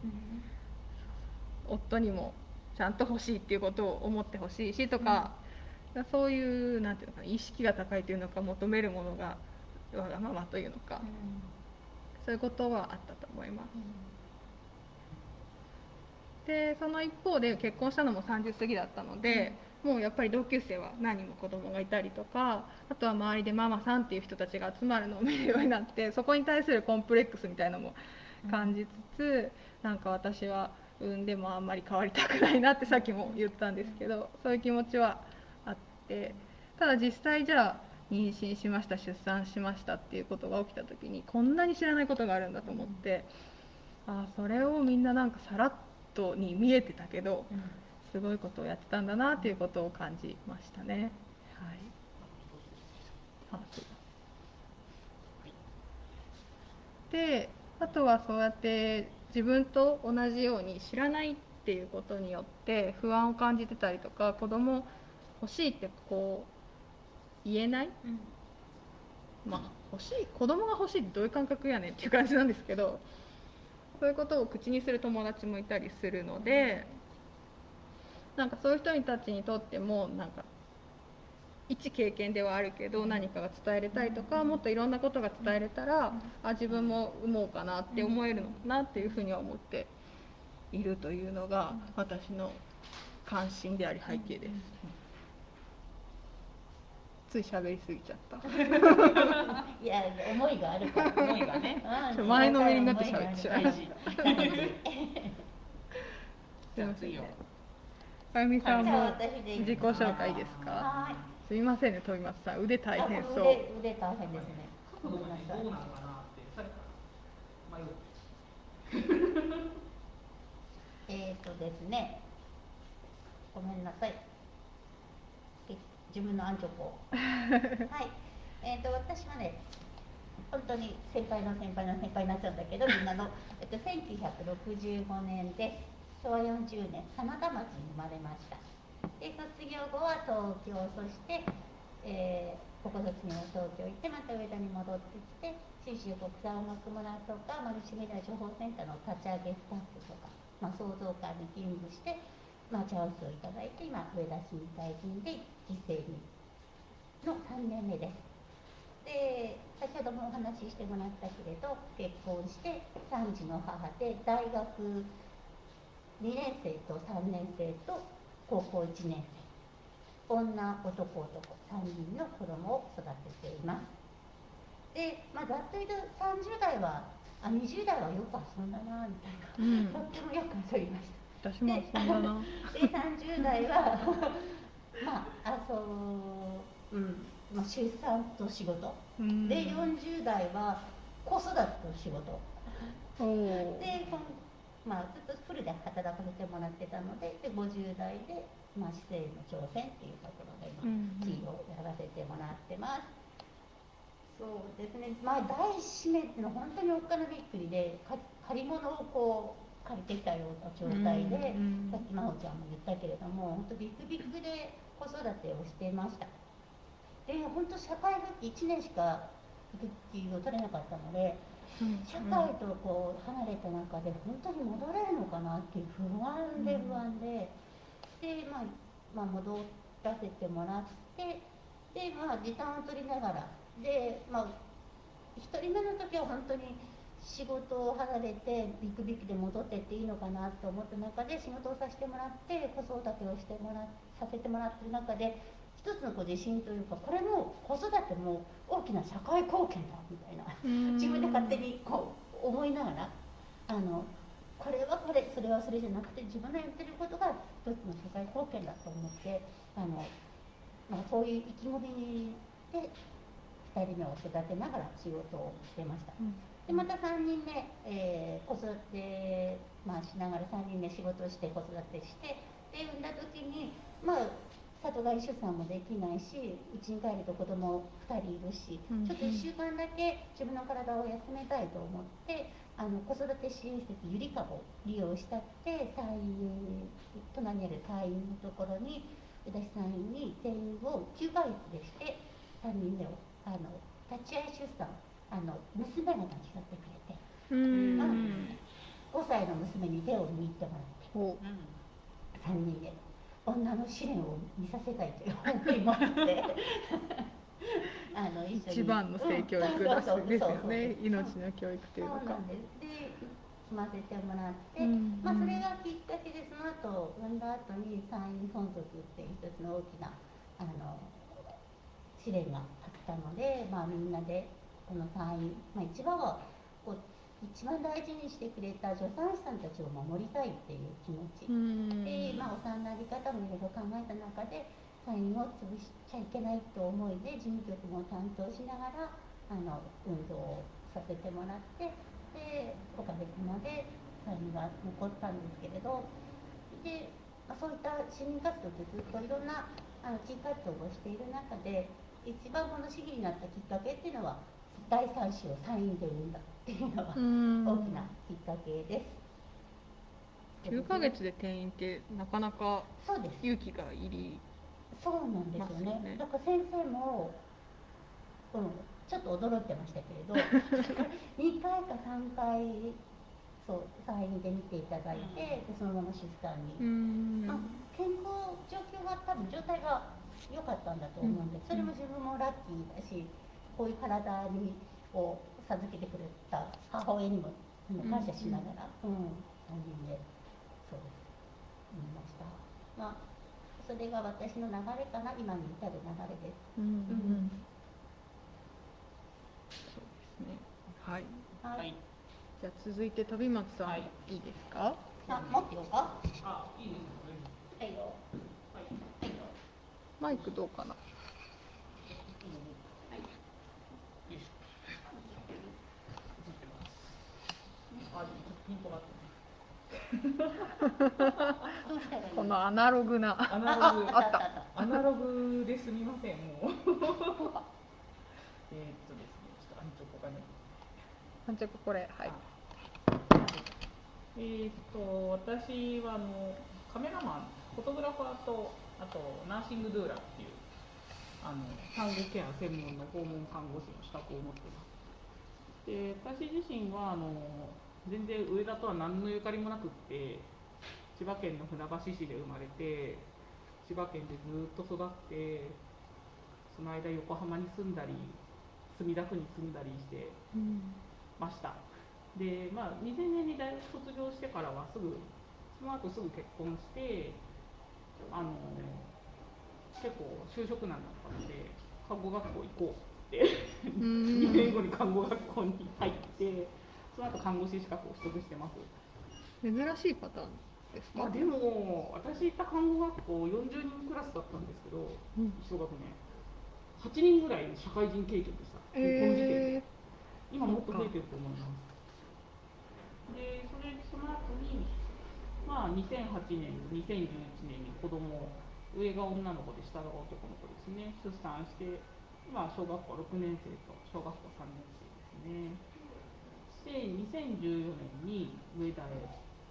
夫にもちゃんと欲しいっていうことを思ってほしいしとか、そういうなんていうのかな意識が高いというのか求めるものがわがままというのか、そういうことはあったと思います。でその一方で結婚したのも30過ぎだったので、もうやっぱり同級生は何人も子供がいたりとかあとは周りでママさんっていう人たちが集まるのを見るようになって そこに対するコンプレックスみたいなのも感じつつ、なんか私は産んでもあんまり変わりたくないなってさっきも言ったんですけどそういう気持ちはあってただ実際じゃあ妊娠しました出産しましたっていうことが起きた時にこんなに知らないことがあるんだと思ってあそれをみんななんかさらっとに見えてたけどすごいことをやってたんだなっていうことを感じましたね。はい。であとはそうやって自分と同じように知らないっていうことによって不安を感じてたりとか子供欲しいってこう言えない、まあ欲しい子供が欲しいってどういう感覚やねんっていう感じなんですけどそういうことを口にする友達もいたりするのでなんかそういう人たちにとってもなんか一経験ではあるけど何かが伝えれたりとかもっといろんなことが伝えれたらあ自分も産もうかなって思えるのかなっていうふうには思っているというのが私の関心であり背景です。つい喋りすぎちゃった。いや思いがあるから思いがね。うん前のめりになって喋っちゃう。大事すいません次よあゆみさんも自己紹介ですか？はい。すみませんね、飛び松さん、腕大変そう。腕腕大変ですね。えっ、とですね。ごめんなさい。え自分のアンチョコはい。えっ、と私はね本当に先輩の先輩の先輩になっちゃうんだけどみんなの、えっと、1965年です昭和40年真田町に生まれました。で卒業後は東京そして、えーここ卒業は東京行ってまた上田に戻ってきて信州国際音楽村とかマルチメディア情報センターの立ち上げスタッフとか、まあ、創造館に勤務して、まあ、チャンスをいただいて今上田市議会議員で犠牲にの3年目です。で先ほどもお話ししてもらったけれど結婚して3児の母で大学2年生と3年生と高校1年生。女男男3人の子供を育てています。で、まあ、ざっと言うと30代はあ20代はよく遊んだなみたいな、うん。とってもよく遊びました。私もそんなな。で30代は まあ遊ぶ、うんまあ、出産と仕事。うん。で40代は子育てと仕事。で、まあ、ずっとフルで働かせてもらってたのでで50代で、まあ、姿勢の挑戦っていうところで今、うんキーをやらせてもらってます。そうですね。まあ第一締めっていうのは本当におっかなびっくりでか借り物をこう借りてきたような状態で、うんさっき真帆ちゃんも言ったけれども本当ビッグビッグで子育てをしていました。で本当社会復帰1年しか育休を取れなかったのでうん社会とこう離れた中で本当に戻れるのかなっていう不安で不安で、で、まあ、まあ戻らせてもらって。でまあ時短を取りながら。でまあ1人目の時は本当に仕事を離れてビクビクで戻ってっていいのかなと思った中で仕事をさせてもらって子育てをしてもらさせてもらってる中で一つのこう自信というかこれも子育ても大きな社会貢献だみたいな。自分で勝手にこう思いながらあのこれはこれそれはそれじゃなくて自分のやってることが一つの社会貢献だと思ってあの、まあ、そういう意気込みで2人目を育てながら仕事をしてました。でまた3人目、えー子育て、まあ、しながら3人目仕事をして子育てしてで産んだ時にまあ里帰り出産もできないしうちに帰ると子供2人いるし、うんちょっと1週間だけ自分の体を休めたいと思ってあの子育て支援施設ゆりかごを利用したって産院隣にある退院のところに私産院に転院を9ヶ月でして3人目をあの立ち会い出産あの娘が抱きかってくれてうん。まあ5歳の娘に手を握ってもらってほ3人で女の試練を見させたいという思いもあってあの一番の性教育うんそうそうですよね。命の教育というのか。そうなん。ですで済ませてもらって、うんまあ、それがきっかけでその後産んだ後に産院存続っていう一つの大きなあの試練があったので、まあ、みんなでこの産院、まあ、一番は一番大事にしてくれた助産師さんたちを守りたいっていう気持ち、うん。で、まあ、お産のあり方もいろいろ考えた中で産院を潰しちゃいけないと思いで事務局も担当しながらあの運動をさせてもらってでおかげさまで産院が残ったんですけれど。で、まあ、そういった市民活動ってずっといろんなあの地域活動をしている中で一番この市議になったきっかけっていうのは第三子を産院で産んだっていうのがうん。大きなきっかけです。9ヶ月で転院ってなかなかそうです。勇気がいりそうなんですよね。だから先生も、うん、ちょっと驚いてましたけれど、2回か3回そう産院で見ていただいて、でそのまま出産に、うん。まあ、健康状況が多分状態が良かったんだと思うんで、うん。それも自分もラッキーだし、こういう体にを授けてくれた母親にも感謝しながら、うん、3人でそうです見ました。まあそれが私の流れかな今に至る流れです。うんうんんそうですねはいはい。はいじゃあ続いて飛松さん、はいい、いですか？あ持ってようか？あいいですはいよ。はいはいよ。マイクどうかなよいしょ映ってますあでもちょっとピントがあってね。どうしたらいいこのアナログな。アナあログ。あったあった。アナログですみませんもう。えーっとですねちょっとあんちょこがねあじゃあこれはい。えーっと私はあのカメラマンフォトグラファーとあとナーシングドゥーラっていうあの看護ケア専門の訪問看護師の資格を持っています。で私自身はあの全然上田とは何のゆかりもなくって千葉県の船橋市で生まれて千葉県でずっと育ってその間横浜に住んだり墨田区に住んだりしてうんました。でまあ2000年に大学卒業してからはすぐその後すぐ結婚してあの結構就職難だったので看護学校行こうって。うん。2年後に看護学校に入ってその後看護師資格を取得してます。珍しいパターンですか、まあでも私行った看護学校40人クラスだったんですけどうん。一学年8人ぐらい社会人経験でした。え今もっと増えてると思います。で、それその後に、まあ2008年、2011年に子供上が女の子で下が男の子ですね、出産して、今小学校6年生と小学校3年生ですね。で、2014年に上田へ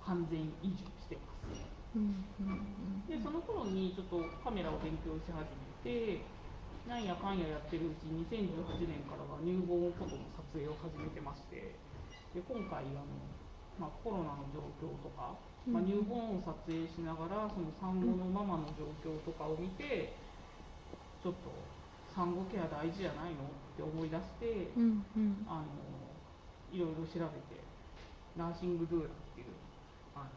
完全移住してます。ーうんうん。でその頃にちょっとカメラを勉強し始めてなんやかんややってるうちに2018年からは乳房フォトの撮影を始めてましてで今回あの、まあ、コロナの状況とか、まあ、うん。乳房を撮影しながらその産後のママの状況とかを見てちょっと産後ケア大事じゃないのって思い出して、うんうん。あのいろいろ調べてナーシングドゥーラっていうあの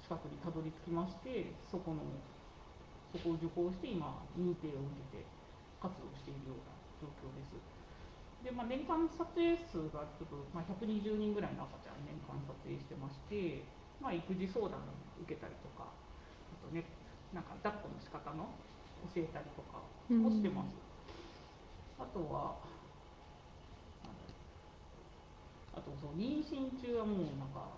資格にたどり着きましてそこのそこを受講して今認定を受けて活動しているような状況です。で、まあ、年間撮影数がちょっと、まあ、120人ぐらいの赤ちゃん年間撮影してまして、まあ、育児相談を受けたりとかあとねなんか抱っこの仕方の教えたりとかもしてます。あとはなんだろうあとそう妊娠中はもうなんか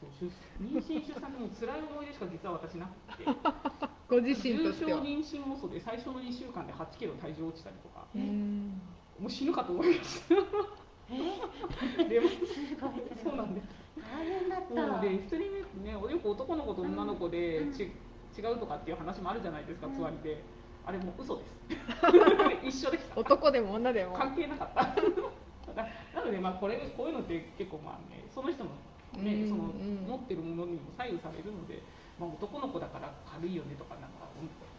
そう出妊娠出産でもう辛い思い出しか実は私なくて。ご自身と重症妊娠もそうで最初の2週間で8キロ体重落ちたりとか。うんもう死ぬかと思いました。えでもすごいそうなんです。大変だった。で1人目ねよく男の子と女の子でうん。ち、違うとかっていう話もあるじゃないですかうんつわりで、あれもう嘘です。一緒でした。男でも女でも。関係なかったななのでまあこれこういうのって結構まあねその人のね、うんそのうん。持ってるものにも左右されるので、まあ、男の子だから軽いよねとかなんか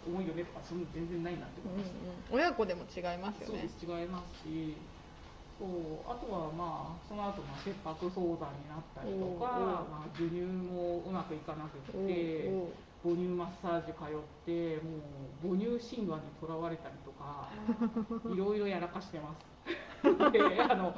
重いよねとかそういうの全然ないなってうん思いました、うん親子でも違いますよね。そう違いますしそうあとはまあその後まあ切迫早産になったりとか、まあ、授乳もうまくいかなくて母乳マッサージ通ってもう母乳神話にとらわれたりとか いろいろやらかしてますであの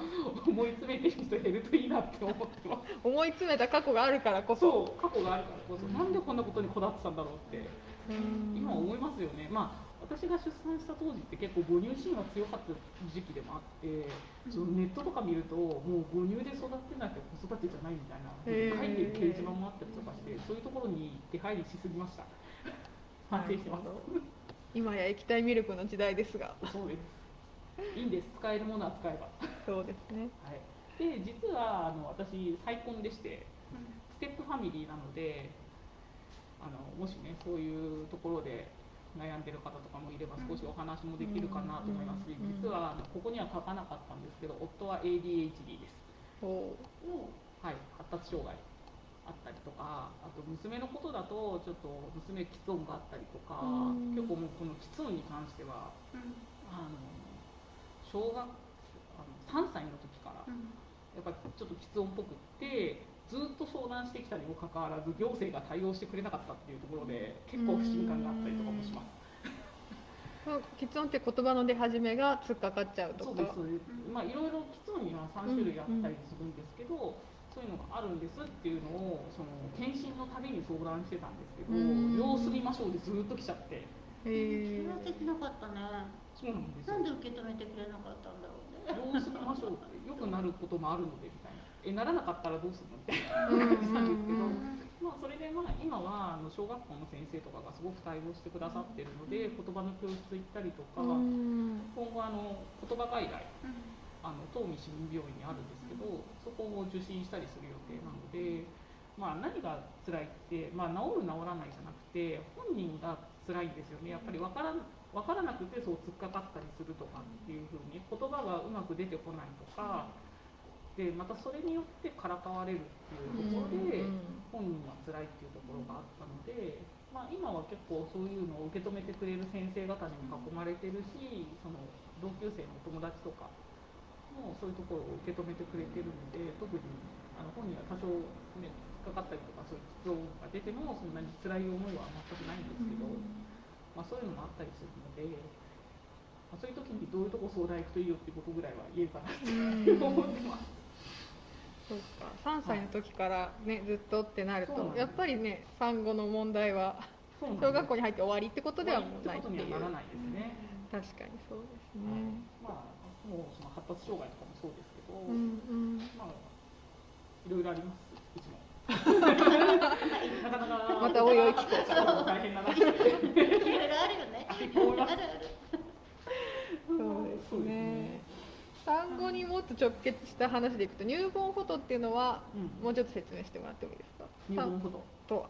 思い詰めてる人減るといいなって思ってます。思い詰めた過去があるからこそ。そう過去があるからこそ。なんでこんなことにこだわってたんだろうってうん。今思いますよね。まあ私が出産した当時って結構母乳神話強かった時期でもあってそのネットとか見るともう母乳で育ってなきゃ子育てじゃないみたいな書いてる掲示板もあったりとかしてそういうところに出入りしすぎました。反省してます。今や液体ミルクの時代ですが。そうですいいんです。使えるものは使えば。そうですね。はい、で実はあの私再婚でしてステップファミリーなのであのもしねそういうところで悩んでる方とかもいれば少しお話もできるかなと思いますし、うん。実はあのここには書かなかったんですけど夫は ADHD です、おうはい、発達障害あったりとかあと娘のことだとちょっと娘きつ音があったりとか、うん。結構もうこのきつ音に関してはあの小学あの3歳の時からやっぱりちょっと喫音っぽくってずっと相談してきたにもかかわらず行政が対応してくれなかったっていうところで結構不信感があったりとかもします。喫音って言葉の出始めが突っかかっちゃうとか。そうですそうです。まあいろいろ喫音には3種類あったりするんですけど、そういうのがあるんですっていうのをその検診のたびに相談してたんですけど、うん。様子見ましょうでずっと来ちゃって、へえそれはできなかったねそうなんですよ。なん。で受け止めてくれなかったんだろうね。様子見ましょうって良くなることもあるのでみたいな。えならなかったらどうするの？みたいな感じなんですけど。まあ、それでまあ今はあの小学校の先生とかがすごく対応してくださってるので言葉の教室行ったりとかうん。今後あの言葉外来あの東美市民病院にあるんですけどそこを受診したりする予定なので、まあ、何が辛いって、まあ、治る治らないじゃなくて本人が辛いんですよね。やっぱり分からん分からなくてそう突っかかったりするとかっていうふうに言葉がうまく出てこないとかでまたそれによってからかわれるっていうところで。本人が辛いっていうところがあったので、まあ、今は結構そういうのを受け止めてくれる先生方にも囲まれてるしその同級生のお友達とかもそういうところを受け止めてくれてるので特にあの本人は多少、ね、かかったりとかそういう必要が出てもそんなに辛い思いは全くないんですけど、まあ、そういうのもあったりするので。まあ、そういう時にどういうとこ相談行くといいよってことぐらいは言えるかなって思ってます。そうか。3歳の時からねずっとってなるそうなやっぱりね産後の問題は小学校に入って終わりってことではもうないっってていうならないですね。確かにそうですはい。ねまあ、もうその発達障害とかもそうですけど、うんうん。まあ、いろいろあります。なかなか、またおいおい聞こうか。大変だな。いろいろあるよねそうですね産後にもっと直結した話でいくと入門フォトっていうのはうんもうちょっと説明してもらってもいいですか？ニューボーンフォト。とは？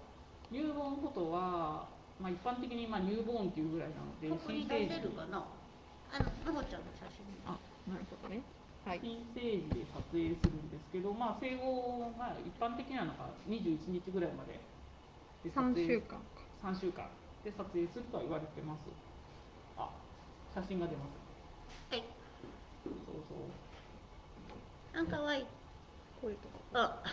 ニューボーンフォトは、まあ、一般的にまあニューボーンっていうぐらいなので、ここに出せるかな？あのちゃんの写真あなるほどねはい。新生児で撮影するんですけど、まあ、生後が一般的なのが21日ぐらいまでで撮3影週間か。3週間。で撮影するとは言われてます。あ写真が出ます。はい。そうそう。なんかわいい。これとかあ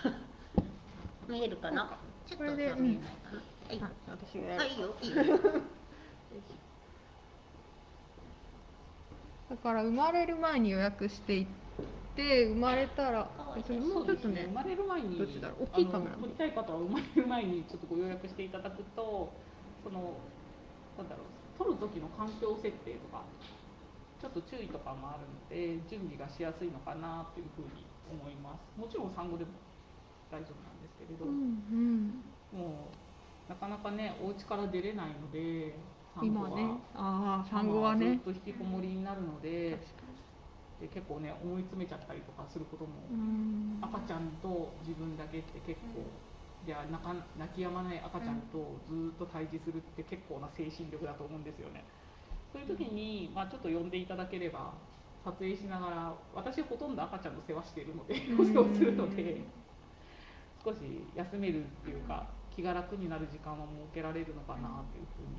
見えるかな？ちょっとこれで見えないかな、はい。あ私がやる。あいいよいいよ だから生まれる前に予約していって生まれたら別にもうちょっとね生まれる前にどっちだろう？大きいカメラ撮りたい方は生まれる前にちょっとご予約していただくとそのなんだろう撮る時の環境設定とかちょっと注意とかもあるので準備がしやすいのかなっていうふうに思います。もちろん産後でも大丈夫なんですけれど、うんもうなかなかねお家から出れないのでうん、産後は今ねああ産後はね。ずっと引きこもりになるのでで結構ね思い詰めちゃったりとかすることもうん。赤ちゃんと自分だけって結構、いや泣か泣き止まない赤ちゃんとずっと対峙するって結構な精神力だと思うんですよね。そういう時に、まあ、ちょっと呼んでいただければ撮影しながら私ほとんど赤ちゃんの世話しているのでお世話するので少し休めるっていうか気が楽になる時間は設けられるのかなっていうふうに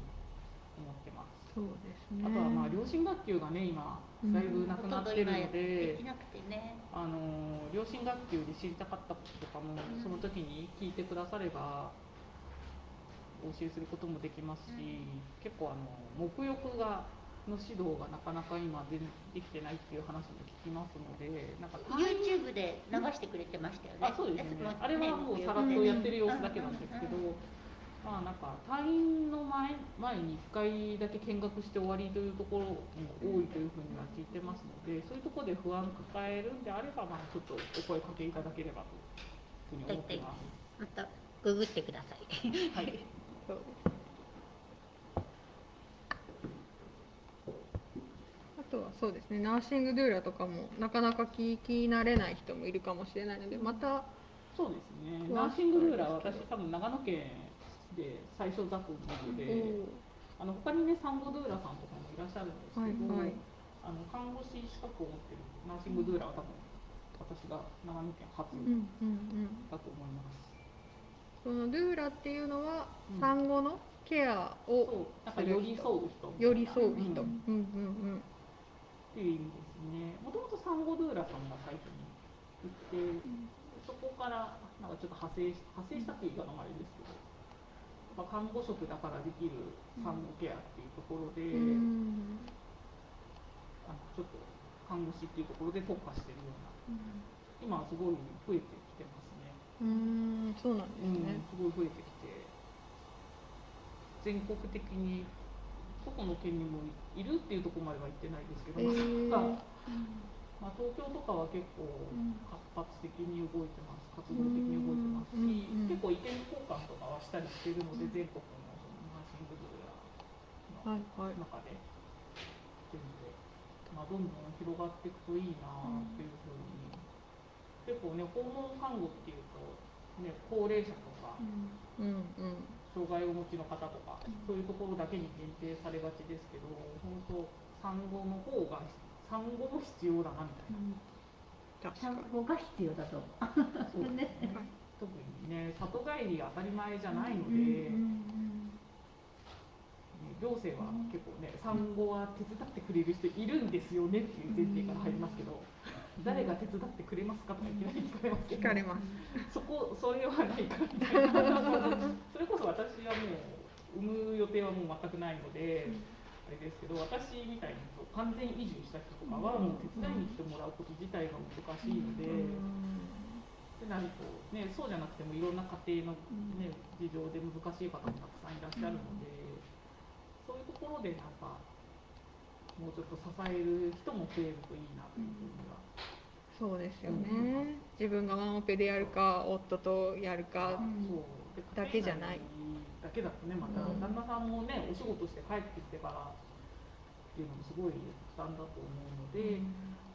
思ってます。そうですね。あとはまあ両親学級がね今だいぶなくなってるので、あの両親学級で知りたかったこととかもうん。その時に聞いてくださればお教えすることもできますし、うん。結構あの沐浴がの指導がなかなか今でできてないっていう話も聞きますのでなんか YouTube で流してくれてましたよね。あそうですね。まあれはもうさらっとやってる様子だけなんですけど、まあなんか退院の前前に1回だけ見学して終わりというところも多いというふうには聞いてますのでそういうところで不安抱えるんであればまあちょっとお声かけいただければというふうに思ってます。またググってくださいはいそうですあとはそうですねナーシングドゥーラとかもなかなか聞き慣れない人もいるかもしれないのでまたそうですね。ナーシングルーラーは私多分長野県で最初だと思うので、あの他にね産後ドゥーラさんとかもいらっしゃるんですけど、はいはい。あの看護師資格を持ってるナーシングドゥーラーは多分私が長野県初うんうんうん。だと思います。そのドゥーラっていうのはうん産後のケアをそうなんか寄り添う人寄り添う人、うん。うんうんうん。っていう意味ですね。もともと産後ドゥーラさんが最初に行って、そこからなんかちょっと派生し派生したっていう言い方もあれですぱ看護職だからできる産後ケアっていうところで、うん。あのちょっと看護師っていうところで特化してるような、今はすごい増えてきてますね。うんそうなんですね、すごい増えてきて、全国的にどこの県にもいるっていうところまでは行ってないですけど、へー。まあまあ、東京とかは結構ん。活発的に動いてます、活動的に動いてますし、結構意見交換とかはしたりしてるので、全国のそのナーシングドゥーラーの中で、っていうので、まあ、どんどん広がっていくといいなっていうふうに、結構ね、訪問看護っていうと、ね、高齢者とか、障害をお持ちの方とか、そういうところだけに限定されがちですけど、本当、産後の方が、産後も必要だなみたいな。産後が必要だと。思そう。う ね。特にね、里帰りが当たり前じゃないので、ね行政は結構ね、産後は手伝ってくれる人いるんですよねっていう前提から入りますけど、誰が手伝ってくれますかとかいきなり聞かれますけど、聞かれます。そこ、それはないからみたいな、それこそ私はもう、産む予定はもう全くないので、あれですけど、私みたいに完全移住した人とかは、もう手伝いに来てもらうこと自体が難しいので。ってなると、ね、そうじゃなくてもいろんな家庭の、ね、事情で難しい方もたくさんいらっしゃるので、そういうところでなんかもうちょっと支える人も増えるといいなというふうには、そうですよね、自分がワンオペでやるか夫とやるか、だけじゃないだけだとねまたうん。旦那さんもねお仕事して帰ってきてからっていうのもすごい負担だと思うので、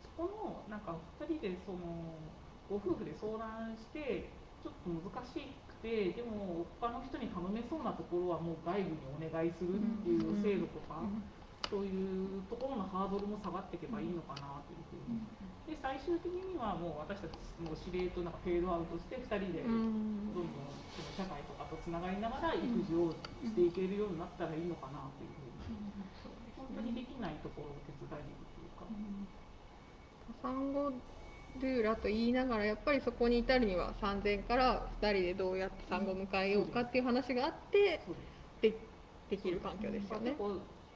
そこのなんか2人でそのご夫婦で相談してちょっと難しくてでも他の人に頼めそうなところはもう外部にお願いするっていう制度とか、そういうところのハードルも下がっていけばいいのかなというふうに。で最終的にはもう私たちもう司令となんかフェードアウトして2人でうどんんどんその社会とかとつながりながら育児をしていけるようになったらいいのかなというふうに。思当にできないところを手伝いに行くというか、産後ドゥーラと言いながらやっぱりそこに至るには3000から2人でどうやって産後を迎えようかっていう話があってです。でできる環境ですよね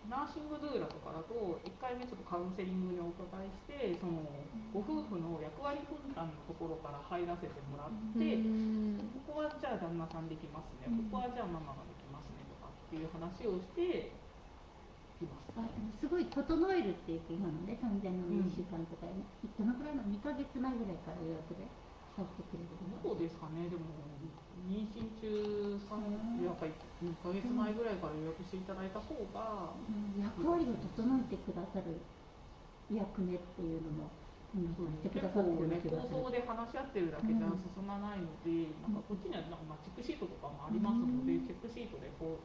ナーシングドゥーラとかだと1回目ちょっとカウンセリングにお伺いしてそのご夫婦の役割分担のところから入らせてもらって、うん。ここはじゃあ旦那さんできますね、うん。ここはじゃあママができますねとかっていう話をしています。すごい整えるっていう今のね産前の2週間とか、どのくらいの2ヶ月前ぐらいから予約で入ってくれるどうですかね、でも妊娠中さんやっぱり2ヶ月前ぐらいから予約していただいた方が、うん役割を整えてくださる役目っていうのも、うん、結構ね、構想で話し合ってるだけじゃ進まないので、なんかこっちにはなんかまあチェックシートとかもありますので、うん。チェックシートでこう、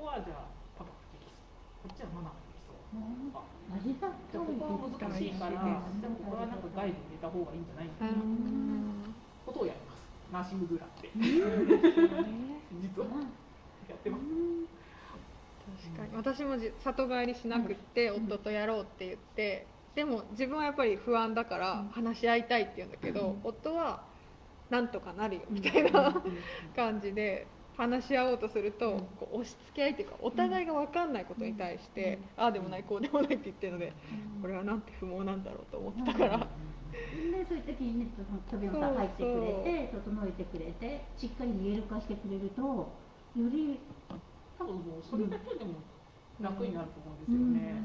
ここはじゃあパパができそう、こっちはママができそう。うんあありがじゃあここは難しいから、じゃあここはなんかガイド入れた方がいいんじゃないみたいな。うん。ことをやります。ナーシングドゥーラって。ね。実はやってます。確かに。私もじ里帰りしなくって夫とやろうって言ってでも自分はやっぱり不安だから話し合いたいって言うんだけど夫はなんとかなるよみたいな感じで話し合おうとするとこう押し付け合いっていうかお互いが分かんないことに対してああでもないこうでもないって言ってるのでこれはなんて不毛なんだろうと思ってたからでそういう時にね飛びさん入ってくれて整えてくれてしっかり見える化してくれるとより多分もうそれだけでも楽になると思うんですよね。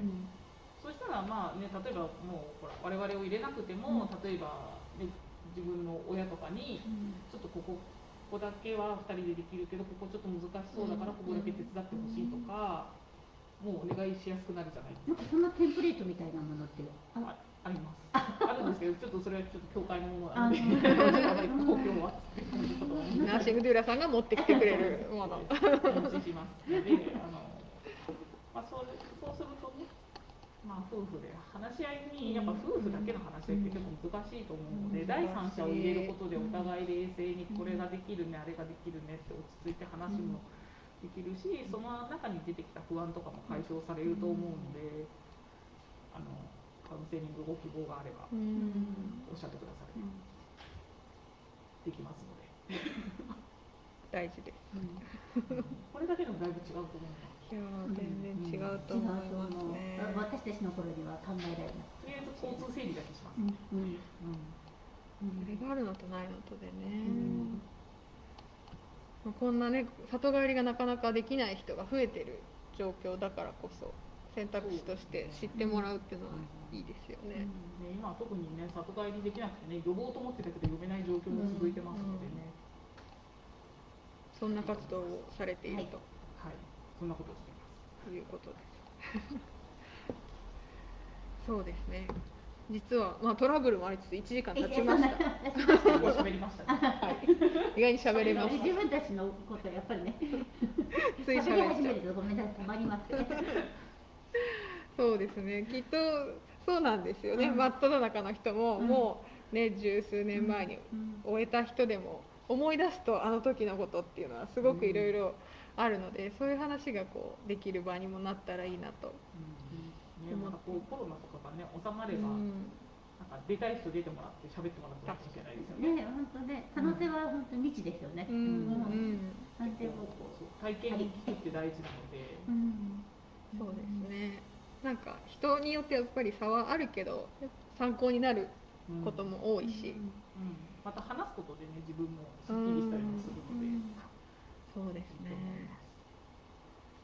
そしたらまあね例えばもうほら我々を入れなくても、例えば、ね、自分の親とかにちょっとここここだけは2人でできるけどここちょっと難しそうだからここだけ手伝ってほしいとか、もうお願いしやすくなるじゃないですなんかそんなテンプレートみたいなものってあか。あります。あるんですけどちょっとそれはちょっと教会のものなあのであまり公共はナーシングドゥーラさんが持ってきてくれるものお持ちしますで、あの、まあ、そう、そうするとね。まあ、夫婦で話し合いに、やっぱ夫婦だけの話し合いって結構難しいと思うので、第三者を入れることで、お互い冷静にこれができるね、あれができるねって落ち着いて話も。できるし、その中に出てきた不安とかも解消されると思うので。あの、カウンセリングご希望があれば、うん。おっしゃってください。できますので。大事です。これだけでもだいぶ違うと思います。いやー全然違うと思いますね。私たちの頃には考えられない。とりあえず交通整理だけします。うん。うん。うん。それがあるのとないのとでね、こん。なね里帰りがなかなかできない人が増えてる状況だからこそ選択肢として知ってもらうっていうのはいいですよね、で今は特にね里帰りできなくてね呼ぼうと思ってたけど呼べない状況も続いてますのでね、そんな活動をされていると。はい。そんなことをしています。いうことです、そうですね。実は、まあ、トラブルもありつつ1時間経ちました。喋りましたね意外に喋れまし自分たちのことやっぱりね、たつい喋り始めるとごめんなさい、困ります。ね。そうですね。きっとそうなんですよね、うん。真っ只中の人も、うん。もうね十数年前にうん終えた人でも思い出すとあの時のことっていうのはすごくいろいろあるので、そういう話がこうできる場にもなったらいいなと、うん。ね、またこうコロナとかがね収まれば、うん。なんか出たい人出てもらって喋ってもらってもいいかもしれないですよね。ね、本当ね、可能性は本当に未知ですよね。うん。うん。なん。体験に聞くって大事なので、うんそうですね。なんか人によってやっぱり差はあるけど参考になるうんことも多いし、うん。また話すことでね自分もすっきりしたりもするので、そうですね。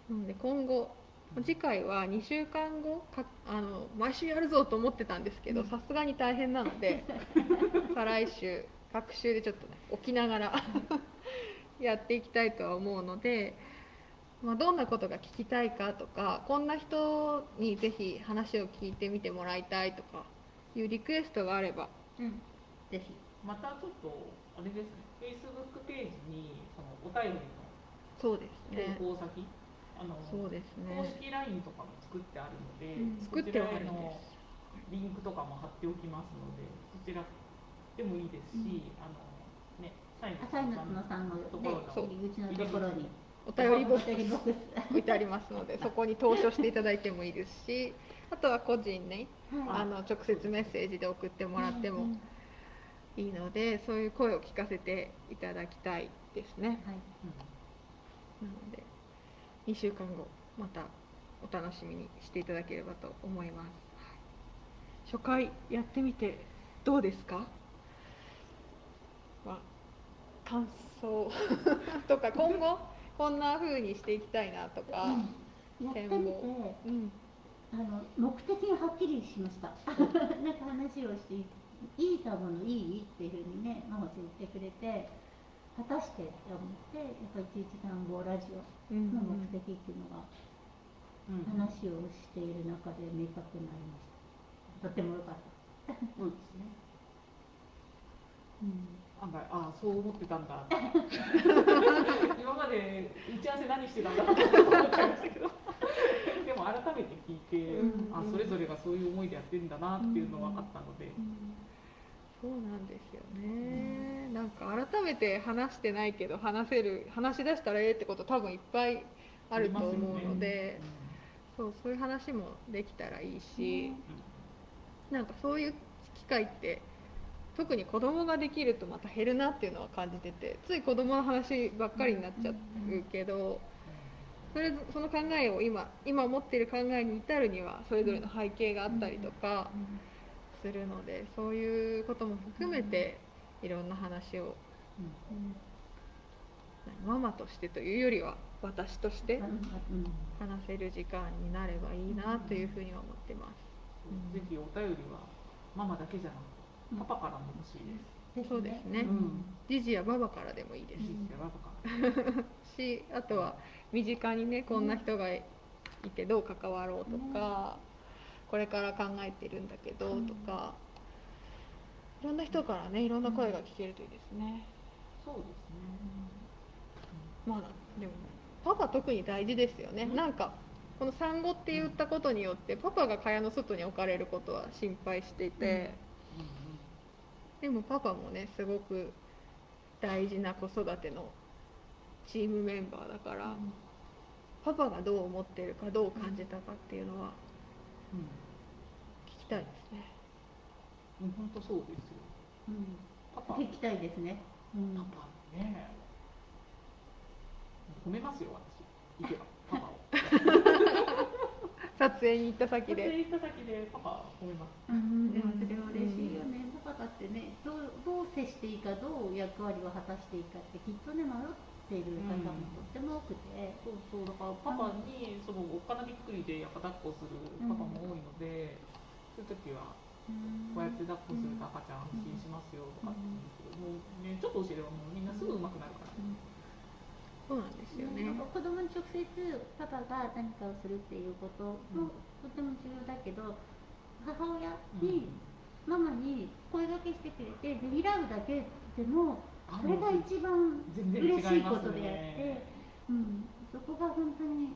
なので今後次回は2週間後かあの毎週やるぞと思ってたんですけどさすがに大変なので 再来週各週でちょっとね起きながら やっていきたいとは思うので、まあ、どんなことが聞きたいかとかこんな人にぜひ話を聞いてみてもらいたいとかいうリクエストがあればうん。ぜひ。またちょっとあれですね。Facebook ページにそのお便りそうですね。の投稿先、あのそうです公ね式 LINE とかも作ってあるので、うん。そ作ってはあるんちらへのですリンクとかも貼っておきますのでそちらでもいいですし、あのねサイ朝イナツのさんのねところの入り口のところに。おお便りボック置いてありますのでそこに投書していただいてもいいですしあとは個人ねはい。あの直接メッセージで送ってもらってもいいのでそういう声を聞かせていただきたいですね。はい。なので2週間後またお楽しみにしていただければと思います。はい。初回やってみてどうですか？まあ感想。とか今後？こんな風にしていきたいなとか、うん。やってみてうん。あの目的がはっきりしました。なんか話をしていいサボのいい？っていうふうにねママちゃん言ってくれて果たしてって思ってやっぱり11単語ラジオうんの目的っていうのがうん話をしている中で明確になりました。とても良かった、そうですねうん案外ああそう思ってたんだ。今まで打ち合わせ何してたんだって思っちゃいましたけど。でも改めて聞いて、うん。あそれぞれがそういう思いでやってるんだなっていうのは分かったので、そうなんですよね、なんか改めて話してないけど話せる話し出したらええってこと多分いっぱいあると思うので、そうそういう話もできたらいいし、なんかそういう機会って特に子供ができるとまた減るなっていうのは感じててつい子供の話ばっかりになっちゃうけどそれその考えを今今持っている考えに至るにはそれぞれの背景があったりとかするのでそういうことも含めていろんな話をママとしてというよりは私として話せる時間になればいいなというふうには思ってます。う。んぜひお便りはママだけじゃなくパパからも欲しいです。そうですねうんジジやババからでもいいです。しあとは身近にねこんな人がいてどう関わろうとか、これから考えてるんだけどとか、いろんな人からねいろんな声が聞けるといいですね。そうですね。まあでもパパ特に大事ですよね、なんかこの産後って言ったことによってパパが蚊帳の外に置かれることは心配していて、でもパパもねすごく大事な子育てのチームメンバーだから、パパがどう思ってるかどう感じたかっていうのはうん聞きたいですね。うんうん本当そうですよ。うんパパ聞きたいですね。うんパパね。褒めますよ私。行けばパパを。撮影に行った先で。撮影行った先でパパ褒めます。うん、でもそれは嬉しいよね、パパだってねどうどう接していいかどう役割を果たしていいかってきっとね迷っている方もとっても多くて、そうそう。だからパパにそのおっかなびっくりでやっぱ抱っこするパパも多いので、そういう時はこうやって抱っこすると赤ちゃん安心しますよとかって言うんですけど、もうねちょっと教えればもうみんなすぐ上手くなるから。そうなんですよね。子供に直接パパが何かをするっていうこともとても重要だけど母親に、ママに声掛けしてくれてねぎらうだけでもそれが一番嬉しいことであって、ね。うん、そこが本当に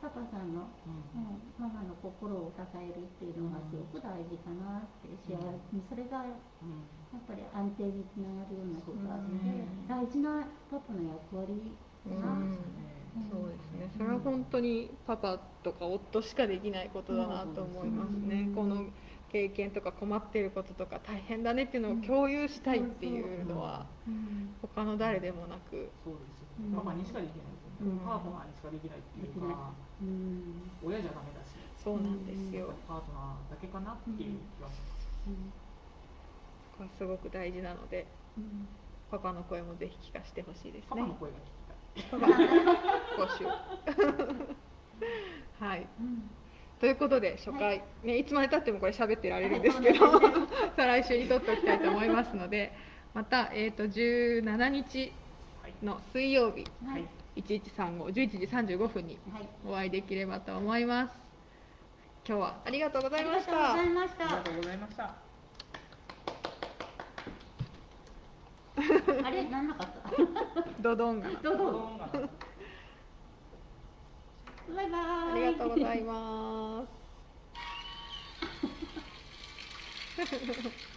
パパさんのうん。ママの心を支えるっていうのがすごく大事かなって幸せ。にそれがやうん。っぱり安定につながるようなことがあってうん大事なパパの役割そうですね。それは本当にパパとか夫しかできないことだなと思いますね、うん。この経験とか困っていることとか大変だねっていうのを共有したいっていうのはうん。他の誰でもなく。そうですよ、うん。ママにしかできないですよね、うん。パートナーにしかできないっていうか、うん。親じゃダメだし、そうなんですよ、パートナーだけかなっていう気はします。これはすごく大事なのでうん。パパの声もぜひ聞かせてほしいですね。パパの声が聞 はい。うんということで初回、はね、いつまでたってもこれ喋ってられるんですけど、はい。再来週に撮っておきたいと思いますのでまた、えー、と17日はい。の水曜日はい。1135 11時35分にはい。お会いできればと思います。今日はありがとうございましありがとうごたざいました。ありがとうございました。あれなんなかった？ドドンガナ。どうぞどうがバイバイ。りがとうございます